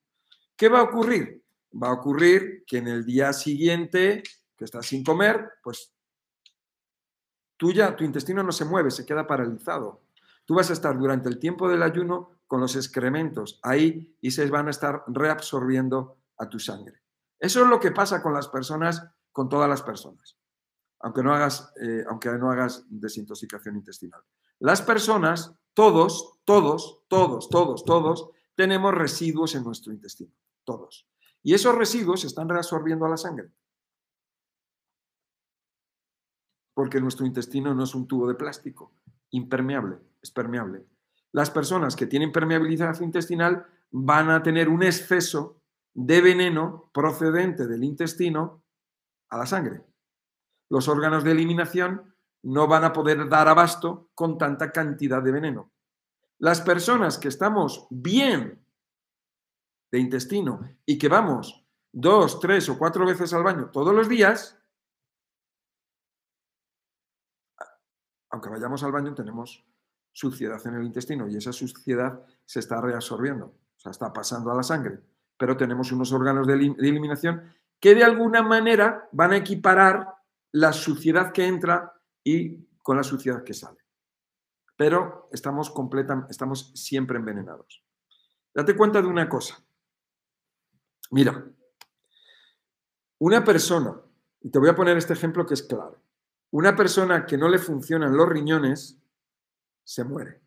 A: ¿Qué va a ocurrir? Va a ocurrir que en el día siguiente, que estás sin comer, pues tú ya, tu intestino no se mueve, se queda paralizado. Tú vas a estar durante el tiempo del ayuno con los excrementos ahí y se van a estar reabsorbiendo a tu sangre. Eso es lo que pasa con las personas, con todas las personas, aunque no hagas, eh, aunque no hagas desintoxicación intestinal. Las personas, todos, todos, todos, todos, todos, tenemos residuos en nuestro intestino, todos. Y esos residuos se están reabsorbiendo a la sangre. Porque nuestro intestino no es un tubo de plástico, impermeable, es permeable. Las personas que tienen permeabilidad intestinal van a tener un exceso de veneno procedente del intestino a la sangre. Los órganos de eliminación no van a poder dar abasto con tanta cantidad de veneno. Las personas que estamos bien de intestino y que vamos dos, tres o cuatro veces al baño todos los días, aunque vayamos al baño tenemos suciedad en el intestino y esa suciedad se está reabsorbiendo, o sea, está pasando a la sangre, pero tenemos unos órganos de eliminación que de alguna manera van a equiparar la suciedad que entra y con la suciedad que sale. Pero estamos, estamos siempre envenenados. Date cuenta de una cosa. Mira, una persona, y te voy a poner este ejemplo que es claro, una persona que no le funcionan los riñones se muere.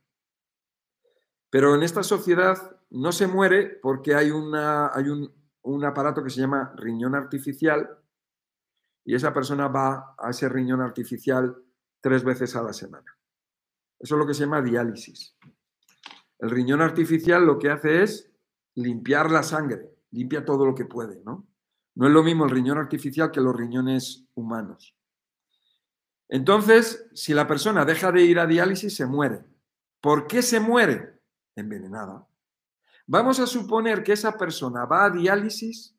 A: Pero en esta sociedad no se muere porque hay, una, hay un, un aparato que se llama riñón artificial y esa persona va a ese riñón artificial tres veces a la semana. Eso es lo que se llama diálisis. El riñón artificial lo que hace es limpiar la sangre, limpia todo lo que puede, ¿no? No es lo mismo el riñón artificial que los riñones humanos. Entonces, si la persona deja de ir a diálisis, se muere. ¿Por qué se muere? Envenenada. Vamos a suponer que esa persona va a diálisis,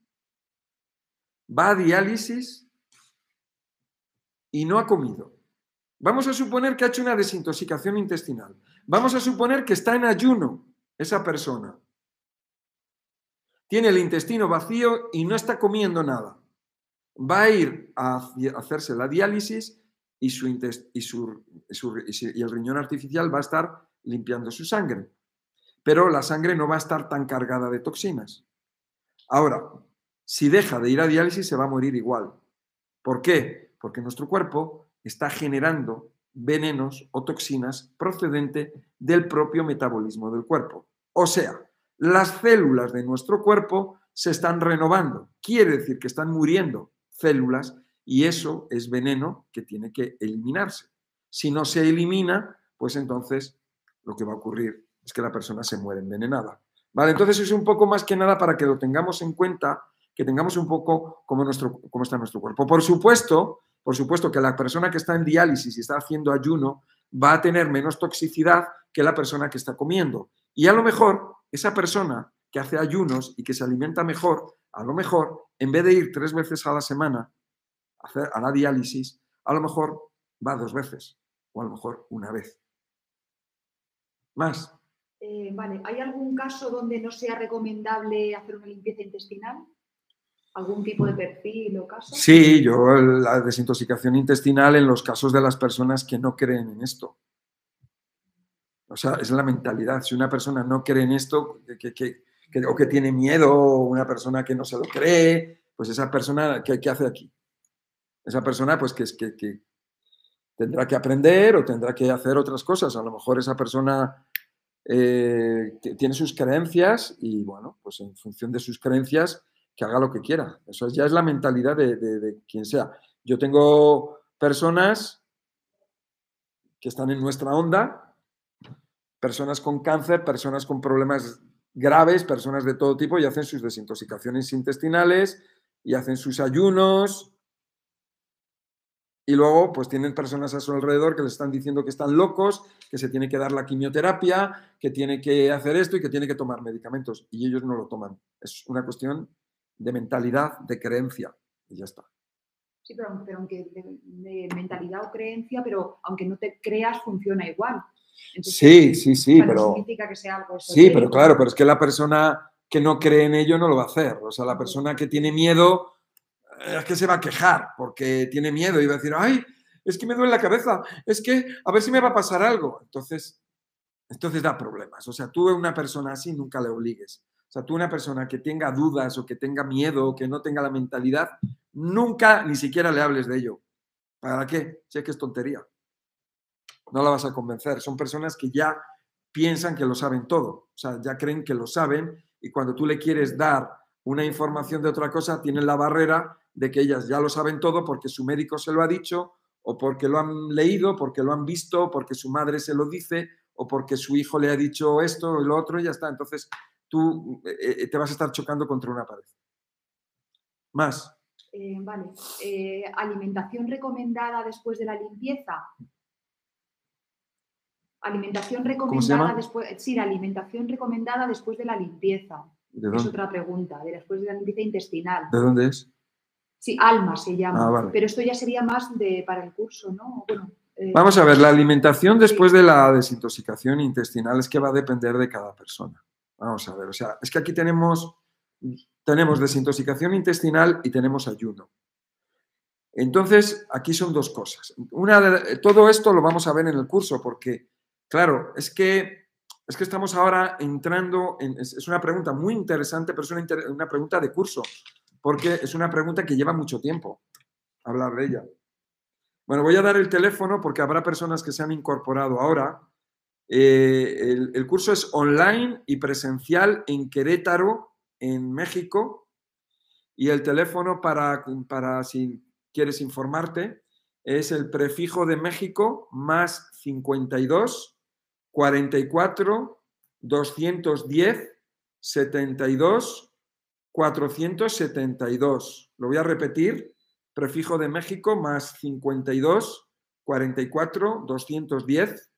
A: va a diálisis y no ha comido. Vamos a suponer que ha hecho una desintoxicación intestinal. Vamos a suponer que está en ayuno esa persona. Tiene el intestino vacío y no está comiendo nada. Va a ir a hacerse la diálisis y, su, y, y el riñón artificial va a estar limpiando su sangre. Pero la sangre no va a estar tan cargada de toxinas. Ahora, si deja de ir a diálisis se va a morir igual. ¿Por qué? porque nuestro cuerpo está generando venenos o toxinas procedente del propio metabolismo del cuerpo. O sea, las células de nuestro cuerpo se están renovando. Quiere decir que están muriendo células y eso es veneno que tiene que eliminarse. Si no se elimina, pues entonces lo que va a ocurrir es que la persona se muere envenenada. Vale, entonces es un poco más que nada para que lo tengamos en cuenta, que tengamos un poco como, nuestro, cómo está nuestro cuerpo. Por supuesto, por supuesto que la persona que está en diálisis y está haciendo ayuno va a tener menos toxicidad que la persona que está comiendo. Y a lo mejor esa persona que hace ayunos y que se alimenta mejor, a lo mejor, en vez de ir tres veces a la semana a, hacer, a la diálisis, a lo mejor va dos veces o a lo mejor una vez. Más.
B: Eh, vale, ¿hay algún caso donde no sea recomendable hacer una limpieza intestinal? algún tipo de perfil o caso?
A: Sí, yo la desintoxicación intestinal en los casos de las personas que no creen en esto. O sea, es la mentalidad. Si una persona no cree en esto o que tiene miedo, o una persona que no se lo cree, pues esa persona, ¿qué, hace aquí? Esa persona, pues que, que, que tendrá que aprender o tendrá que hacer otras cosas. A lo mejor esa persona eh, tiene sus creencias y, bueno, pues en función de sus creencias, que haga lo que quiera. Eso ya es la mentalidad de, quien sea. Yo tengo personas que están en nuestra onda, personas con cáncer, personas con problemas graves, personas de todo tipo y hacen sus desintoxicaciones intestinales y hacen sus ayunos. Y luego, pues tienen personas a su alrededor que les están diciendo que están locos, que se tiene que dar la quimioterapia, que tiene que hacer esto y que tiene que tomar medicamentos. Y ellos no lo toman. Es una cuestión de mentalidad, de creencia, y ya está.
B: Sí, pero, aunque de, mentalidad o creencia, pero aunque no te creas, funciona igual.
A: Sí, sí, sí, pero...
B: significa que sea algo
A: Sí, pero claro, pero es que la persona que no cree en ello no lo va a hacer. O sea, la persona que tiene miedo eh, es que se va a quejar porque tiene miedo y va a decir, ay, es que me duele la cabeza, es que a ver si me va a pasar algo. Entonces, entonces da problemas. O sea, tú a una persona así nunca le obligues. O sea, tú una persona que tenga dudas o que tenga miedo o que no tenga la mentalidad, nunca ni siquiera le hables de ello. ¿Para qué? Sé que es tontería. No la vas a convencer. Son personas que ya piensan que lo saben todo. O sea, ya creen que lo saben y cuando tú le quieres dar una información de otra cosa, tienen la barrera de que ellas ya lo saben todo porque su médico se lo ha dicho o porque lo han leído, porque lo han visto, porque su madre se lo dice o porque su hijo le ha dicho esto y lo otro y ya está. Entonces tú eh, eh, te vas a estar chocando contra una pared. Más.
B: Eh, vale. ¿Alimentación recomendada después de la limpieza? Alimentación recomendada después. Sí, la alimentación recomendada después de la limpieza. Es otra pregunta, de después de la limpieza intestinal.
A: ¿De dónde es?
B: Sí, alma se llama. Ah, Pero esto ya sería más de, para el curso, ¿no?
A: Eh, Vamos a ver, la alimentación después de la desintoxicación intestinal es que va a depender de cada persona. Vamos a ver, o sea, es que aquí tenemos, tenemos desintoxicación intestinal y tenemos ayuno. Entonces, aquí son dos cosas. Una de, todo esto lo vamos a ver en el curso porque, claro, es que, es que estamos ahora entrando, en, es, una pregunta muy interesante, pero es una, pregunta de curso, porque es una pregunta que lleva mucho tiempo hablar de ella. Bueno, voy a dar el teléfono porque habrá personas que se han incorporado ahora eh, el, curso es online y presencial en Querétaro, en México. Y el teléfono para, para si quieres informarte es el prefijo de México más 52 44 210 72 472. Lo voy a repetir. Prefijo de México más 52 44 210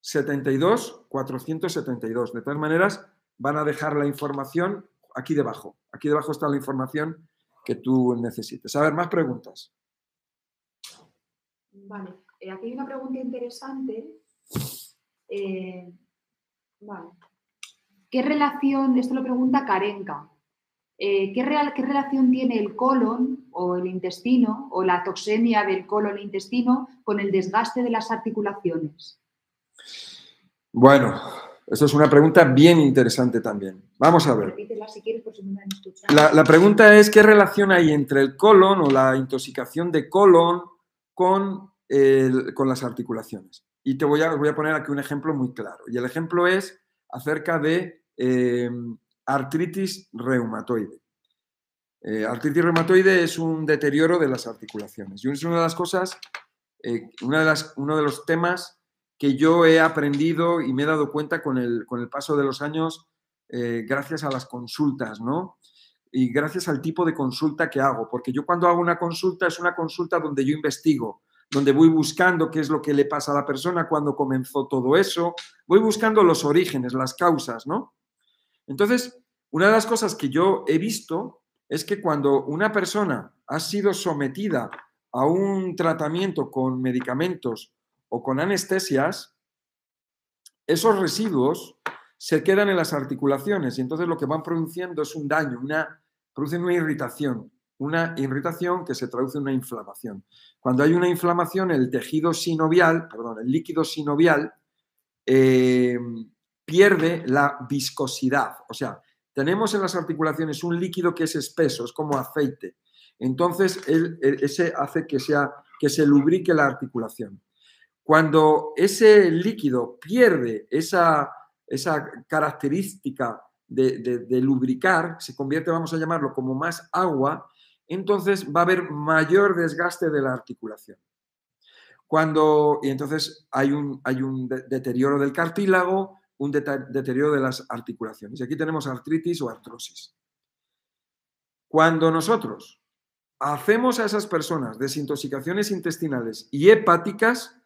A: 72 472. De todas maneras, van a dejar la información aquí debajo. Aquí debajo está la información que tú necesites. A ver, más preguntas.
B: Vale, eh, aquí hay una pregunta interesante. Eh, vale. ¿Qué relación, esto lo pregunta Karenka, eh, ¿qué, ¿qué, relación tiene el colon o el intestino o la toxemia del colon e intestino con el desgaste de las articulaciones?
A: Bueno, esa es una pregunta bien interesante también. Vamos a ver. La, pregunta es qué relación hay entre el colon o la intoxicación de colon con, con las articulaciones. Y te voy a, voy a, poner aquí un ejemplo muy claro. Y el ejemplo es acerca de eh, artritis reumatoide. Eh, artritis reumatoide es un deterioro de las articulaciones. Y es una de las cosas, eh, una de las, uno de los temas que yo he aprendido y me he dado cuenta con el, con el paso de los años gracias a las consultas, ¿no? Y gracias al tipo de consulta que hago, porque yo cuando hago una consulta es una consulta donde yo investigo, donde voy buscando qué es lo que le pasa a la persona, cuando comenzó todo eso, voy buscando los orígenes, las causas, ¿no? Entonces, una de las cosas que yo he visto es que cuando una persona ha sido sometida a un tratamiento con medicamentos o con anestesias, esos residuos se quedan en las articulaciones y entonces lo que van produciendo es un daño, una, producen una irritación, una irritación que se traduce en una inflamación. Cuando hay una inflamación, el tejido sinovial, perdón, el líquido sinovial eh, pierde la viscosidad. O sea, tenemos en las articulaciones un líquido que es espeso, es como aceite. Entonces, ese hace que, sea, que se lubrique la articulación. Cuando ese líquido pierde esa, esa característica de, lubricar, se convierte, vamos a llamarlo, como más agua, entonces va a haber mayor desgaste de la articulación. Cuando, y entonces hay un, hay un deterioro del cartílago, un deterioro de las articulaciones. Y aquí tenemos artritis o artrosis. Cuando nosotros hacemos a esas personas desintoxicaciones intestinales y hepáticas,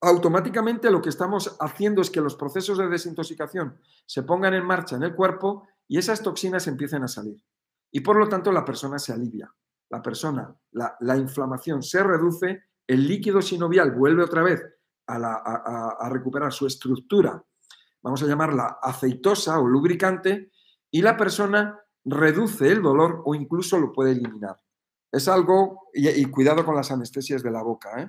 A: automáticamente lo que estamos haciendo es que los procesos de desintoxicación se pongan en marcha en el cuerpo y esas toxinas empiecen a salir. Y por lo tanto la persona se alivia. La persona, la, inflamación se reduce, el líquido sinovial vuelve otra vez a, recuperar su estructura, vamos a llamarla aceitosa o lubricante, y la persona reduce el dolor o incluso lo puede eliminar. Es algo, y, cuidado con las anestesias de la boca, ¿eh?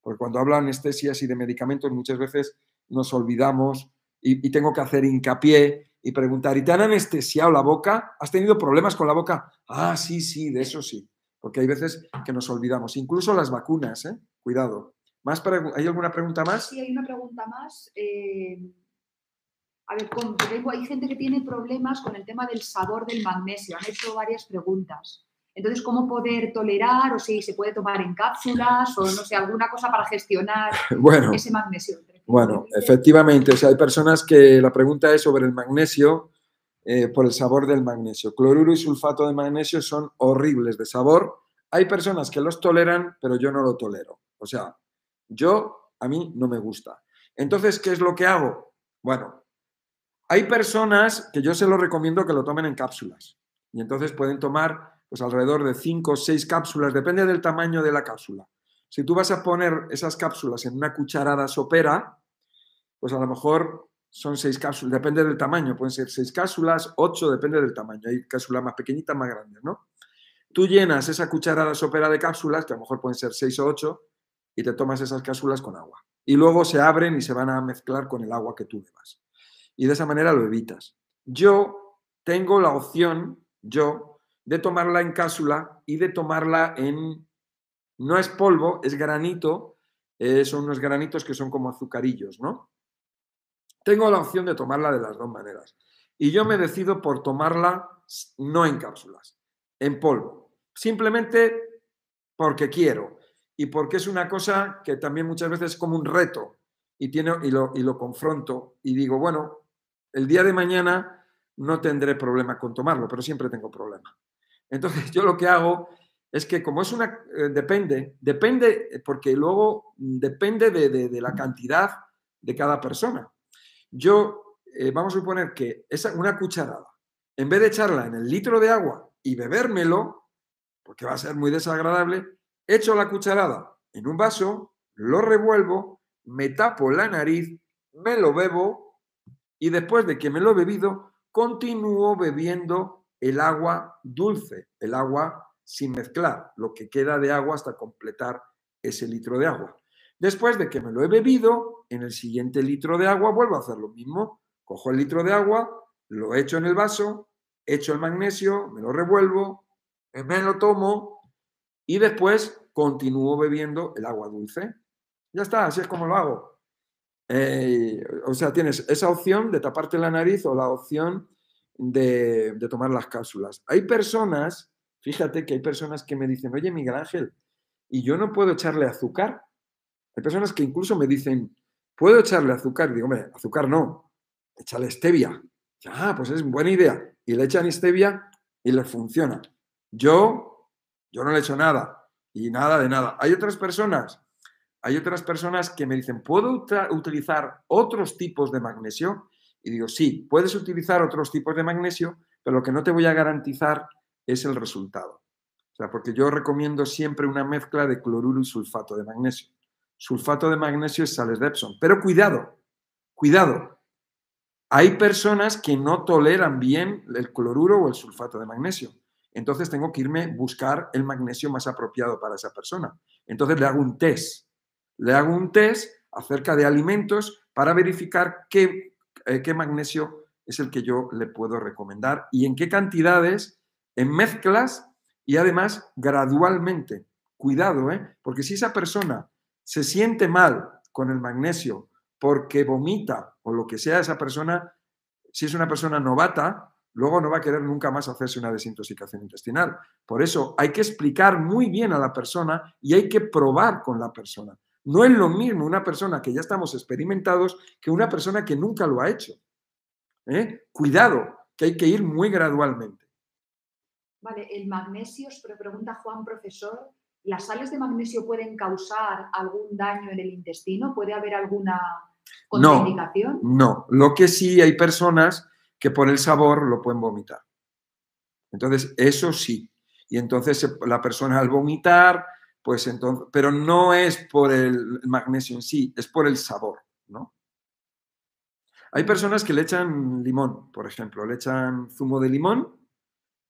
A: porque cuando hablo de anestesias y de medicamentos muchas veces nos olvidamos y, y tengo que hacer hincapié y preguntar, ¿y te han anestesiado la boca? ¿Has tenido problemas con la boca? Ah, sí, sí, de eso sí, porque hay veces que nos olvidamos, incluso las vacunas, ¿eh? cuidado. ¿Más ¿Hay alguna pregunta más?
B: Sí, hay una pregunta más. Eh, a ver, hay gente que tiene problemas con el tema del sabor del magnesio. Han hecho varias preguntas. Entonces, ¿cómo poder tolerar o si se puede tomar en cápsulas o no sé, alguna cosa para gestionar ese magnesio?
A: Bueno, efectivamente, o sea, hay personas que la pregunta es sobre el magnesio eh, por el sabor del magnesio. Cloruro y sulfato de magnesio son horribles de sabor. Hay personas que los toleran, pero yo no lo tolero. O sea, yo, a mí no me gusta. Entonces, ¿qué es lo que hago? Bueno, hay personas que yo se lo recomiendo que lo tomen en cápsulas. Y entonces pueden tomar pues alrededor de 5 o 6 cápsulas, depende del tamaño de la cápsula. Si tú vas a poner esas cápsulas en una cucharada sopera, pues a lo mejor son seis cápsulas, depende del tamaño, pueden ser seis cápsulas, ocho, depende del tamaño. Hay cápsulas más pequeñitas, más grandes, ¿no? Tú llenas esa cucharada sopera de cápsulas, que a lo mejor pueden ser seis o ocho, y te tomas esas cápsulas con agua. Y luego se abren y se van a mezclar con el agua que tú bebas. Y de esa manera lo evitas. Yo tengo la opción, yo, de tomarla en cápsula y de tomarla en no es polvo, es granito, eh, son unos granitos que son como azucarillos, ¿no? Tengo la opción de tomarla de las dos maneras. Y yo me decido por tomarla no en cápsulas, en polvo. Simplemente porque quiero y porque es una cosa que también muchas veces es como un reto y, tiene, y, lo, y lo confronto y digo, bueno, el día de mañana no tendré problema con tomarlo, pero siempre tengo problema. Entonces yo lo que hago es que como es una, eh, depende, depende, eh, porque luego depende de, la cantidad de cada persona. Yo, eh, vamos a suponer que esa, una cucharada, en vez de echarla en el litro de agua y bebérmelo, porque va a ser muy desagradable, echo la cucharada en un vaso, lo revuelvo, me tapo la nariz, me lo bebo y después de que me lo he bebido, continúo bebiendo el agua dulce, el agua sin mezclar lo que queda de agua hasta completar ese litro de agua. Después de que me lo he bebido, en el siguiente litro de agua vuelvo a hacer lo mismo. Cojo el litro de agua, lo echo en el vaso, echo el magnesio, me lo revuelvo, me lo tomo y después continúo bebiendo el agua dulce. Ya está, así es como lo hago. Eh, o sea, tienes esa opción de taparte la nariz o la opción de tomar las cápsulas. Hay personas Fíjate que hay personas que me dicen, oye, Miguel Ángel, y yo no puedo echarle azúcar. Hay personas que incluso me dicen, ¿puedo echarle azúcar? Y digo, hombre, azúcar no, échale stevia. Ah, pues es buena idea. Y le echan stevia y le funciona. Yo, yo no le echo nada y nada de nada. Hay otras personas, hay otras personas que me dicen, ¿puedo utilizar otros tipos de magnesio? Y digo, sí, puedes utilizar otros tipos de magnesio, pero lo que no te voy a garantizar es el resultado. O sea, porque yo recomiendo siempre una mezcla de cloruro y sulfato de magnesio. Sulfato de magnesio es sales de Epsom. Pero cuidado, cuidado. Hay personas que no toleran bien el cloruro o el sulfato de magnesio. Entonces tengo que irme a buscar el magnesio más apropiado para esa persona. Entonces le hago un test. Le hago un test acerca de alimentos para verificar qué, eh, qué magnesio es el que yo le puedo recomendar y en qué cantidades en mezclas y además gradualmente. Cuidado, ¿eh? porque si esa persona se siente mal con el magnesio porque vomita o lo que sea esa persona, si es una persona novata, luego no va a querer nunca más hacerse una desintoxicación intestinal. Por eso hay que explicar muy bien a la persona y hay que probar con la persona. No es lo mismo una persona que ya estamos experimentados que una persona que nunca lo ha hecho. ¿eh? Cuidado, que hay que ir muy gradualmente.
B: Vale, el magnesio, pero pregunta Juan, profesor, ¿las sales de magnesio pueden causar algún daño en el intestino? ¿Puede haber alguna contraindicación?
A: No, no. Lo que sí hay personas que por el sabor lo pueden vomitar. Entonces, eso sí. Y entonces la persona al vomitar, pues entonces, pero no es por el magnesio en sí, es por el sabor, ¿no? Hay personas que le echan limón, por ejemplo, le echan zumo de limón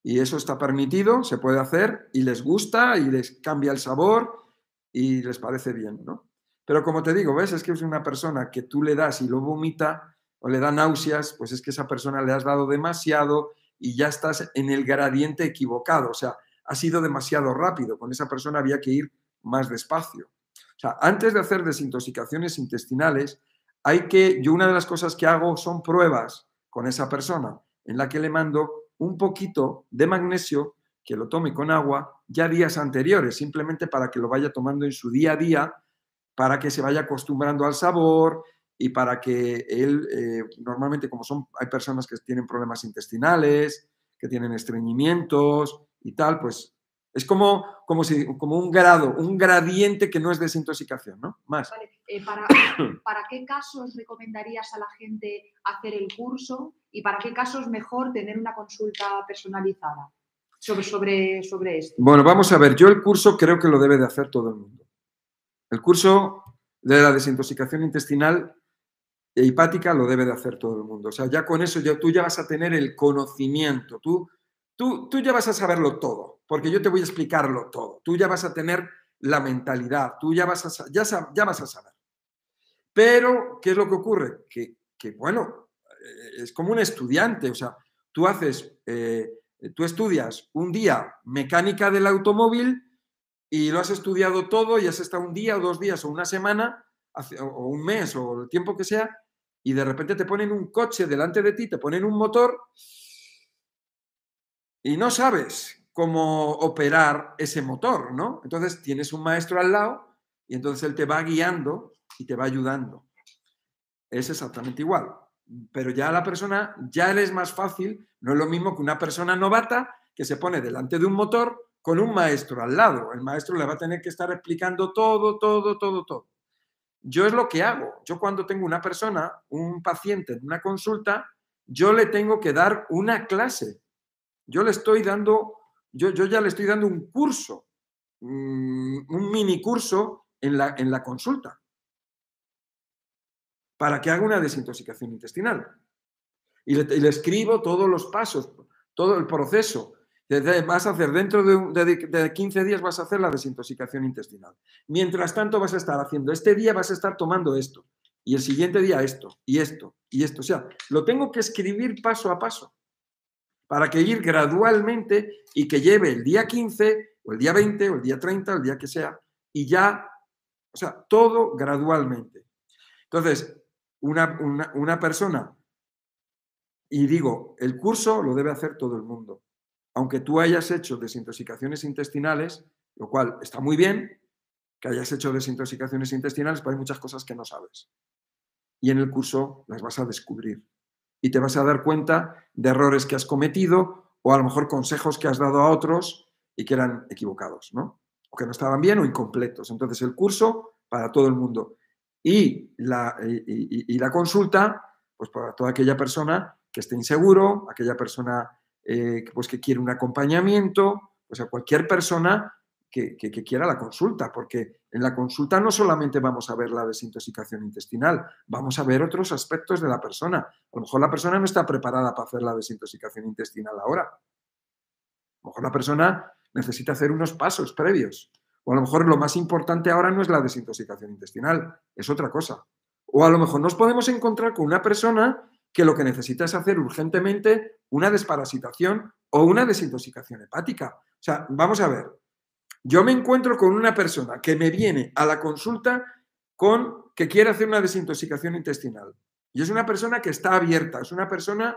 A: y eso está permitido, se puede hacer y les gusta y les cambia el sabor y les parece bien, ¿no? Pero como te digo, ¿ves? Es que es una persona que tú le das y lo vomita o le da náuseas, pues es que esa persona le has dado demasiado y ya estás en el gradiente equivocado, o sea, ha sido demasiado rápido, con esa persona había que ir más despacio. O sea, antes de hacer desintoxicaciones intestinales, hay que, yo una de las cosas que hago son pruebas con esa persona, en la que le mando un poquito de magnesio que lo tome con agua ya días anteriores, simplemente para que lo vaya tomando en su día a día, para que se vaya acostumbrando al sabor y para que él, eh, normalmente como son, hay personas que tienen problemas intestinales, que tienen estreñimientos y tal, pues es como, como, si, como un grado, un gradiente que no es desintoxicación, ¿no? Más.
B: Eh, para, ¿Para qué casos recomendarías a la gente hacer el curso y para qué casos mejor tener una consulta personalizada sobre, sobre, sobre esto?
A: Bueno, vamos a ver, yo el curso creo que lo debe de hacer todo el mundo. El curso de la desintoxicación intestinal e hepática lo debe de hacer todo el mundo. O sea, ya con eso ya, tú ya vas a tener el conocimiento, tú Tú, ya vas a saberlo todo, porque yo te voy a explicarlo todo. Tú ya vas a tener la mentalidad, tú ya vas a, ya, ya vas a saber. Pero, ¿qué es lo que ocurre? Que, bueno, eh, es como un estudiante, o sea, tú haces, eh, tú estudias un día mecánica del automóvil y lo has estudiado todo y has estado un día o dos días o una semana o un mes o el tiempo que sea y de repente te ponen un coche delante de ti, te ponen un motor y no sabes cómo operar ese motor, ¿no? Entonces tienes un maestro al lado y entonces él te va guiando y te va ayudando. Es exactamente igual. Pero ya la persona, ya le es más fácil, no es lo mismo que una persona novata que se pone delante de un motor con un maestro al lado. El maestro le va a tener que estar explicando todo, todo, todo, todo. Yo es lo que hago. Yo cuando tengo una persona, un paciente en una consulta, yo le tengo que dar una clase yo le estoy dando, yo, yo ya le estoy dando un curso, mm, un mini curso en la, en la consulta para que haga una desintoxicación intestinal. Y le, escribo todos los pasos, todo el proceso. Vas a hacer dentro de, de, 15 días vas a hacer la desintoxicación intestinal. Mientras tanto vas a estar haciendo, este día vas a estar tomando esto, y el siguiente día esto, y esto, y esto. O sea, lo tengo que escribir paso a paso para que ir gradualmente y que lleve el día 15 o el día 20 o el día 30, el día que sea, y ya, o sea, todo gradualmente. Entonces, una, una, persona, y digo, el curso lo debe hacer todo el mundo. Aunque tú hayas hecho desintoxicaciones intestinales, lo cual está muy bien, que hayas hecho desintoxicaciones intestinales, pero hay muchas cosas que no sabes. Y en el curso las vas a descubrir y te vas a dar cuenta de errores que has cometido o a lo mejor consejos que has dado a otros y que eran equivocados, ¿no? O que no estaban bien o incompletos. Entonces el curso para todo el mundo y la, consulta, pues para toda aquella persona que esté inseguro, aquella persona eh, pues que quiere un acompañamiento, pues a cualquier persona que, quiera la consulta, porque en la consulta no solamente vamos a ver la desintoxicación intestinal, vamos a ver otros aspectos de la persona. A lo mejor la persona no está preparada para hacer la desintoxicación intestinal ahora. A lo mejor la persona necesita hacer unos pasos previos. O a lo mejor lo más importante ahora no es la desintoxicación intestinal, es otra cosa. O a lo mejor nos podemos encontrar con una persona que lo que necesita es hacer urgentemente una desparasitación o una desintoxicación hepática. O sea, vamos a ver, yo me encuentro con una persona que me viene a la consulta con que quiere hacer una desintoxicación intestinal. Y es una persona que está abierta, es una persona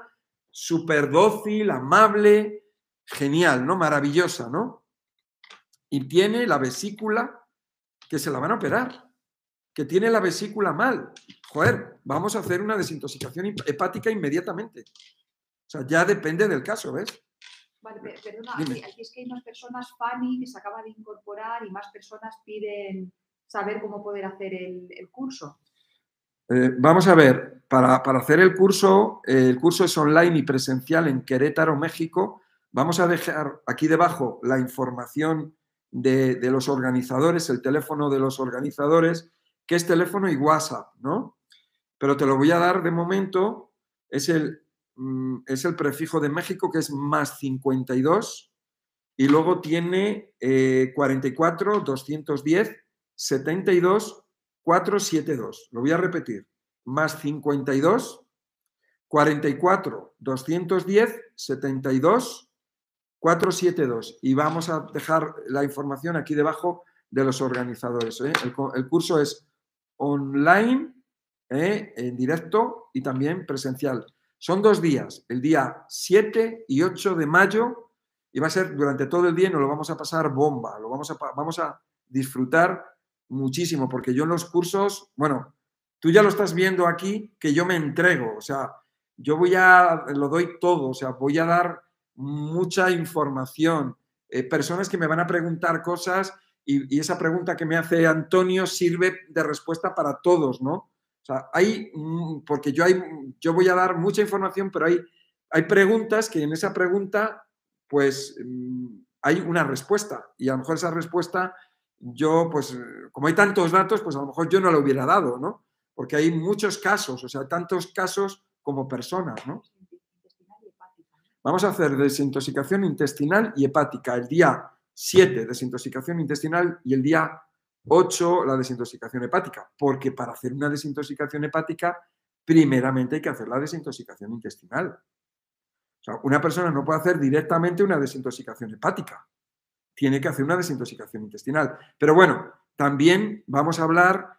A: súper dócil, amable, genial, ¿no? Maravillosa, ¿no? Y tiene la vesícula que se la van a operar, que tiene la vesícula mal. Joder, vamos a hacer una desintoxicación hepática inmediatamente. O sea, ya depende del caso, ¿ves?
B: perdona, aquí, es que hay unas personas, Fanny, que se acaba de incorporar y más personas piden saber cómo poder hacer el, curso.
A: Eh, vamos a ver, para, hacer el curso, el curso es online y presencial en Querétaro, México. Vamos a dejar aquí debajo la información de, de, los organizadores, el teléfono de los organizadores, que es teléfono y WhatsApp, ¿no? pero te lo voy a dar de momento. Es el, mm, es el prefijo de México que es más 52 y luego tiene 44, 210, 72, 472. Lo voy a repetir. Más 52, 44, 210, 72, 472. Y vamos a dejar la información aquí debajo de los organizadores. ¿eh? El, curso es online, ¿eh? en directo y también presencial. Son dos días, el día 7 y 8 de mayo, y va a ser durante todo el día y nos lo vamos a pasar bomba, lo vamos a, vamos a disfrutar muchísimo, porque yo en los cursos, bueno, tú ya lo estás viendo aquí, que yo me entrego, o sea, yo voy a, lo doy todo, o sea, voy a dar mucha información, eh, personas que me van a preguntar cosas y, esa pregunta que me hace Antonio sirve de respuesta para todos, ¿no? O sea, hay, porque yo, hay, yo voy a dar mucha información, pero hay, hay preguntas que en esa pregunta, pues mm, hay una respuesta y a lo mejor esa respuesta yo, pues como hay tantos datos, pues a lo mejor yo no la hubiera dado, ¿no? Porque hay muchos casos, o sea, tantos casos como personas, ¿no? Vamos a hacer desintoxicación intestinal y hepática el día 7, desintoxicación intestinal, y el día 8, la desintoxicación hepática. Porque para hacer una desintoxicación hepática, primeramente hay que hacer la desintoxicación intestinal. O sea, una persona no puede hacer directamente una desintoxicación hepática. Tiene que hacer una desintoxicación intestinal. Pero bueno, también vamos a hablar,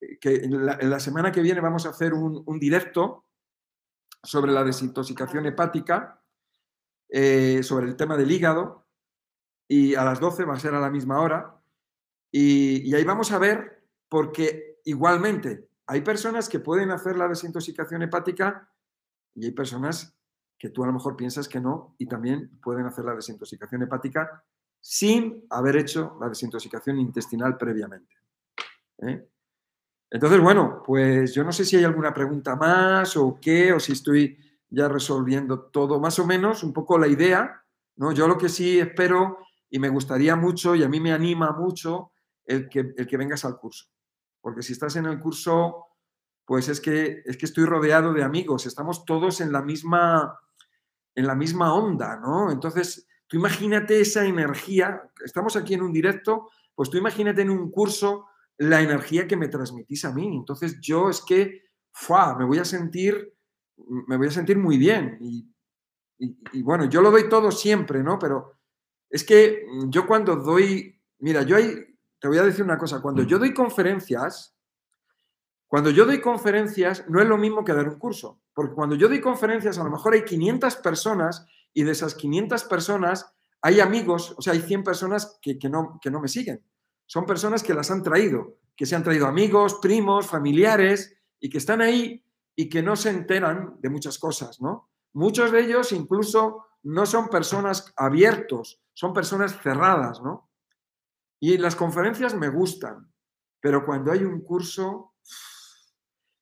A: eh, que en la, semana que viene vamos a hacer un, directo sobre la desintoxicación hepática, eh, sobre el tema del hígado, y a las 12 va a ser a la misma hora. Y, ahí vamos a ver, porque igualmente hay personas que pueden hacer la desintoxicación hepática y hay personas que tú a lo mejor piensas que no y también pueden hacer la desintoxicación hepática sin haber hecho la desintoxicación intestinal previamente. ¿eh? Entonces, bueno, pues yo no sé si hay alguna pregunta más o qué, o si estoy ya resolviendo todo, más o menos, un poco la idea. ¿no? Yo lo que sí espero y me gustaría mucho y a mí me anima mucho el que, el que vengas al curso. Porque si estás en el curso, pues es que, es que estoy rodeado de amigos, estamos todos en la misma, en la misma onda, ¿no? Entonces, tú imagínate esa energía, estamos aquí en un directo, pues tú imagínate en un curso la energía que me transmitís a mí. Entonces yo es que, ¡fua! me voy a sentir, me voy a sentir muy bien. Y, y, bueno, yo lo doy todo siempre, ¿no? Pero es que mm, yo cuando doy, mira, yo ahí, te voy a decir una cosa, cuando yo doy conferencias, cuando yo doy conferencias no es lo mismo que dar un curso, porque cuando yo doy conferencias a lo mejor hay 500 personas y de esas 500 personas hay amigos, o sea, hay 100 personas que, no, que no me siguen. Son personas que las han traído, que se han traído amigos, primos, familiares y que están ahí y que no se enteran de muchas cosas, ¿no? Muchos de ellos incluso no son personas abiertos, son personas cerradas, ¿no? Y las conferencias me gustan, pero cuando hay un curso,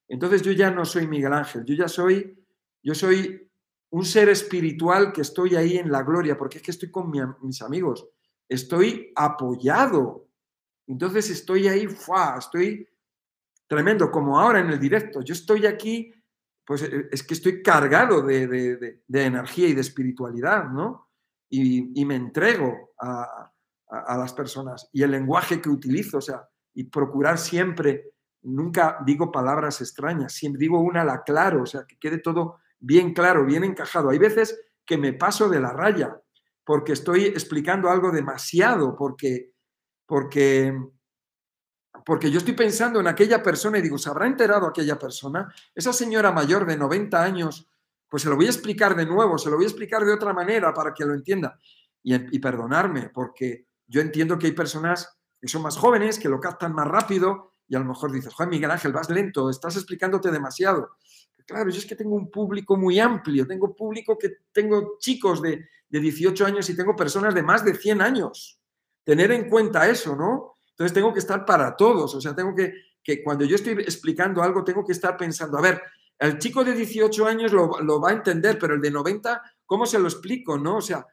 A: entonces yo ya no soy Miguel Ángel, yo ya soy, yo soy un ser espiritual que estoy ahí en la gloria, porque es que estoy con mis amigos, estoy apoyado, entonces estoy ahí, ¡fua! estoy tremendo, como ahora en el directo, yo estoy aquí, pues eh, es que estoy cargado de, de energía y de espiritualidad, ¿no? y, me entrego a, las personas y el lenguaje que utilizo, o sea, y procurar siempre, nunca digo palabras extrañas, siempre digo una la claro, o sea, que quede todo bien claro, bien encajado. Hay veces que me paso de la raya porque estoy explicando algo demasiado, porque, porque, porque yo estoy pensando en aquella persona y digo, ¿se habrá enterado aquella persona? Esa señora mayor de 90 años pues se lo voy a explicar de nuevo, se lo voy a explicar de otra manera para que lo entienda. Y, perdonarme, porque yo entiendo que hay personas que son más jóvenes, que lo captan más rápido y a lo mejor dices, Juan Miguel Ángel, vas lento, estás explicándote demasiado. Claro, yo es que tengo un público muy amplio, tengo público que tengo chicos de, de 18 años y tengo personas de más de 100 años. Tener en cuenta eso, ¿no? Entonces tengo que estar para todos, o sea, tengo que, que cuando yo estoy explicando algo, tengo que estar pensando, a ver, el chico de 18 años lo, va a entender, pero el de 90, ¿cómo se lo explico? ¿No? O sea,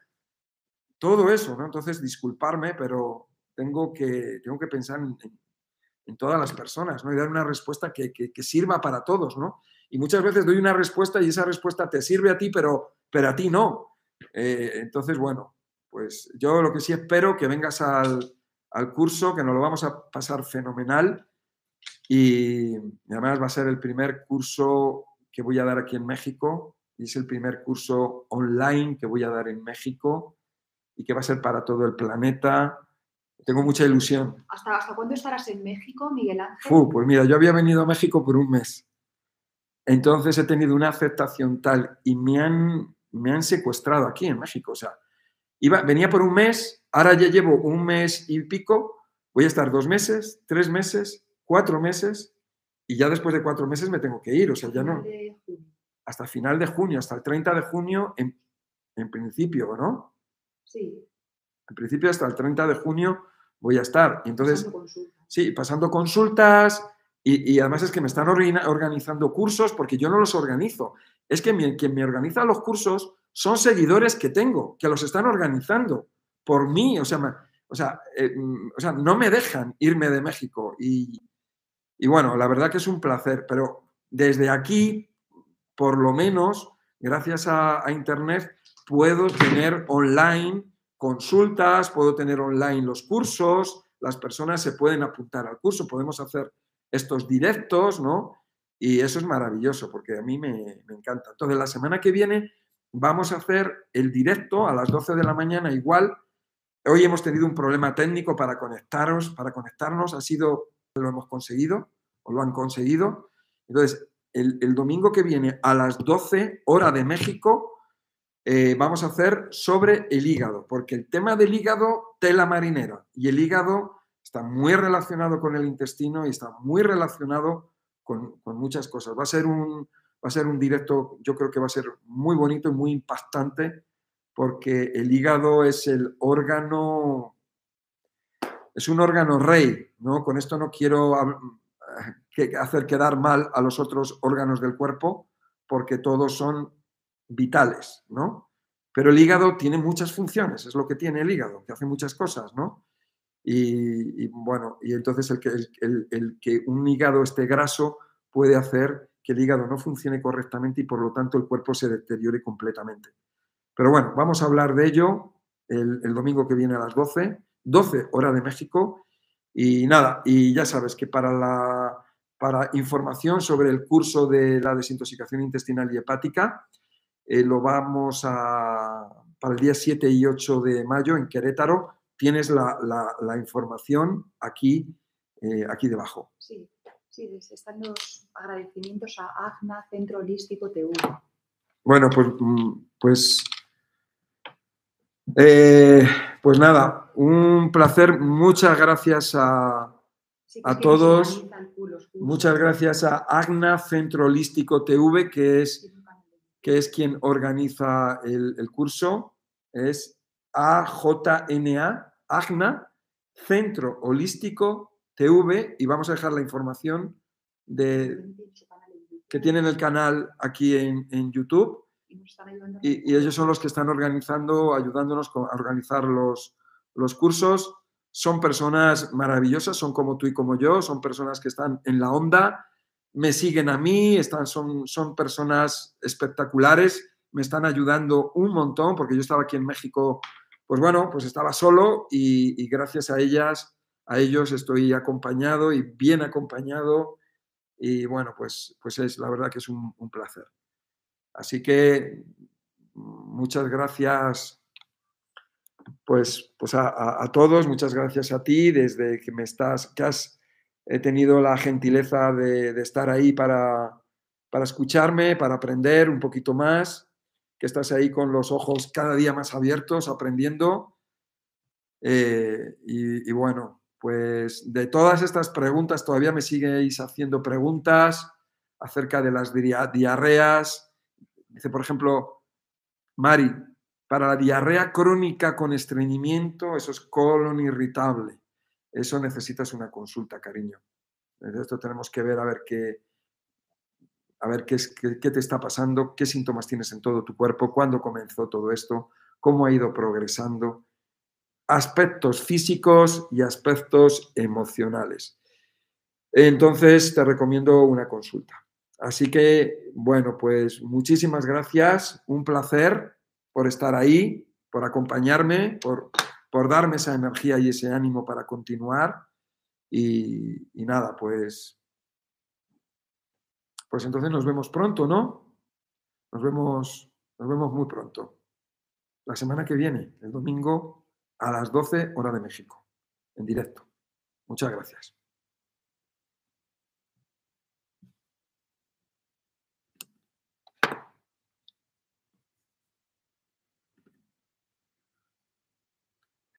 A: todo eso, ¿no? Entonces, disculparme, pero tengo que, tengo que pensar en, todas las personas, ¿no? Y dar una respuesta que, sirva para todos, ¿no? Y muchas veces doy una respuesta y esa respuesta te sirve a ti, pero, pero a ti no. Eh, entonces, bueno, pues yo lo que sí espero que vengas al, curso, que nos lo vamos a pasar fenomenal y, además va a ser el primer curso que voy a dar aquí en México y es el primer curso online que voy a dar en México y que va a ser para todo el planeta. Tengo mucha ilusión.
B: ¿Hasta, hasta cuándo estarás en México, Miguel Ángel?
A: pues mira, yo había venido a México por un mes. Entonces he tenido una aceptación tal y me han, me han secuestrado aquí en México. O sea, iba, venía por un mes, ahora ya llevo un mes y pico, voy a estar dos meses, tres meses, cuatro meses y ya después de cuatro meses me tengo que ir. O sea, ya no. Hasta final de junio, hasta el 30 de junio en, en principio, ¿no?
B: Sí.
A: En principio hasta el 30 de junio voy a estar. Y entonces, sí, pasando consultas y, además es que me están organizando cursos porque yo no los organizo. Es que quien me organiza los cursos son seguidores que tengo, que los están organizando por mí. O sea, o sea, eh, mm, o sea no me dejan irme de México. Y, bueno, la verdad que es un placer, pero desde aquí, por lo menos, gracias a Internet, puedo tener online consultas, puedo tener online los cursos, las personas se pueden apuntar al curso, podemos hacer estos directos, ¿no? Y eso es maravilloso porque a mí me, encanta. Entonces, la semana que viene vamos a hacer el directo a las 12 de la mañana igual. Hoy hemos tenido un problema técnico para conectaros, para conectarnos, ha sido, lo hemos conseguido, o lo han conseguido. Entonces, el, domingo que viene a las 12 hora de México, eh, vamos a hacer sobre el hígado, porque el tema del hígado, tela marinera, y el hígado está muy relacionado con el intestino y está muy relacionado con, muchas cosas. Va a, ser un, va a ser un directo, yo creo que va a ser muy bonito y muy impactante, porque el hígado es el órgano, es un órgano rey, ¿no? Con esto no quiero hacer quedar mal a los otros órganos del cuerpo, porque todos son vitales, ¿no? Pero el hígado tiene muchas funciones, es lo que tiene el hígado, que hace muchas cosas, ¿no? Y, bueno, y entonces el que, el, que un hígado esté graso puede hacer que el hígado no funcione correctamente y por lo tanto el cuerpo se deteriore completamente. Pero bueno, vamos a hablar de ello el, domingo que viene a las 12, 12 hora de México. Y nada, y ya sabes que para la para información sobre el curso de la desintoxicación intestinal y hepática, eh, lo vamos a, para el día 7 y 8 de mayo en Querétaro. Tienes la, información aquí, eh, aquí debajo.
B: Sí, sí, están los agradecimientos a AGNA, Centro Holístico TV.
A: Bueno, pues, mm, pues, eh, pues nada, un placer. Muchas gracias a, a todos. Muchas gracias a AGNA Centro Holístico TV, que es que es quien organiza el, curso, es AJNA, AGNA, Centro Holístico TV, y vamos a dejar la información de, que tienen el canal aquí en, YouTube. Y, ellos son los que están organizando, ayudándonos a organizar los, los cursos. Son personas maravillosas, son como tú y como yo, son personas que están en la onda, me siguen a mí, están, son, son personas espectaculares, me están ayudando un montón, porque yo estaba aquí en México, pues bueno, pues estaba solo y, gracias a ellas, a ellos estoy acompañado y bien acompañado y bueno, pues, pues es la verdad que es un, placer. Así que muchas gracias pues, pues a, todos, muchas gracias a ti desde que me estás, que has he tenido la gentileza de, estar ahí para, escucharme, para aprender un poquito más, que estás ahí con los ojos cada día más abiertos, aprendiendo. Eh, y, bueno, pues de todas estas preguntas, todavía me sigueis haciendo preguntas acerca de las diarreas. Dice, por ejemplo, Mari, para la diarrea crónica con estreñimiento, eso es colon irritable. Eso necesitas una consulta, cariño. Esto tenemos que ver a ver qué, a ver qué, es, qué, te está pasando, qué síntomas tienes en todo tu cuerpo, cuándo comenzó todo esto, cómo ha ido progresando. Aspectos físicos y aspectos emocionales. entonces te recomiendo una consulta. Así que, bueno, pues muchísimas gracias, un placer por estar ahí, por acompañarme, por, por darme esa energía y ese ánimo para continuar. Y, y nada, pues, pues entonces nos vemos pronto, ¿no? Nos vemos, nos vemos muy pronto. La semana que viene, el domingo a las 12 hora de México, en directo. Muchas gracias.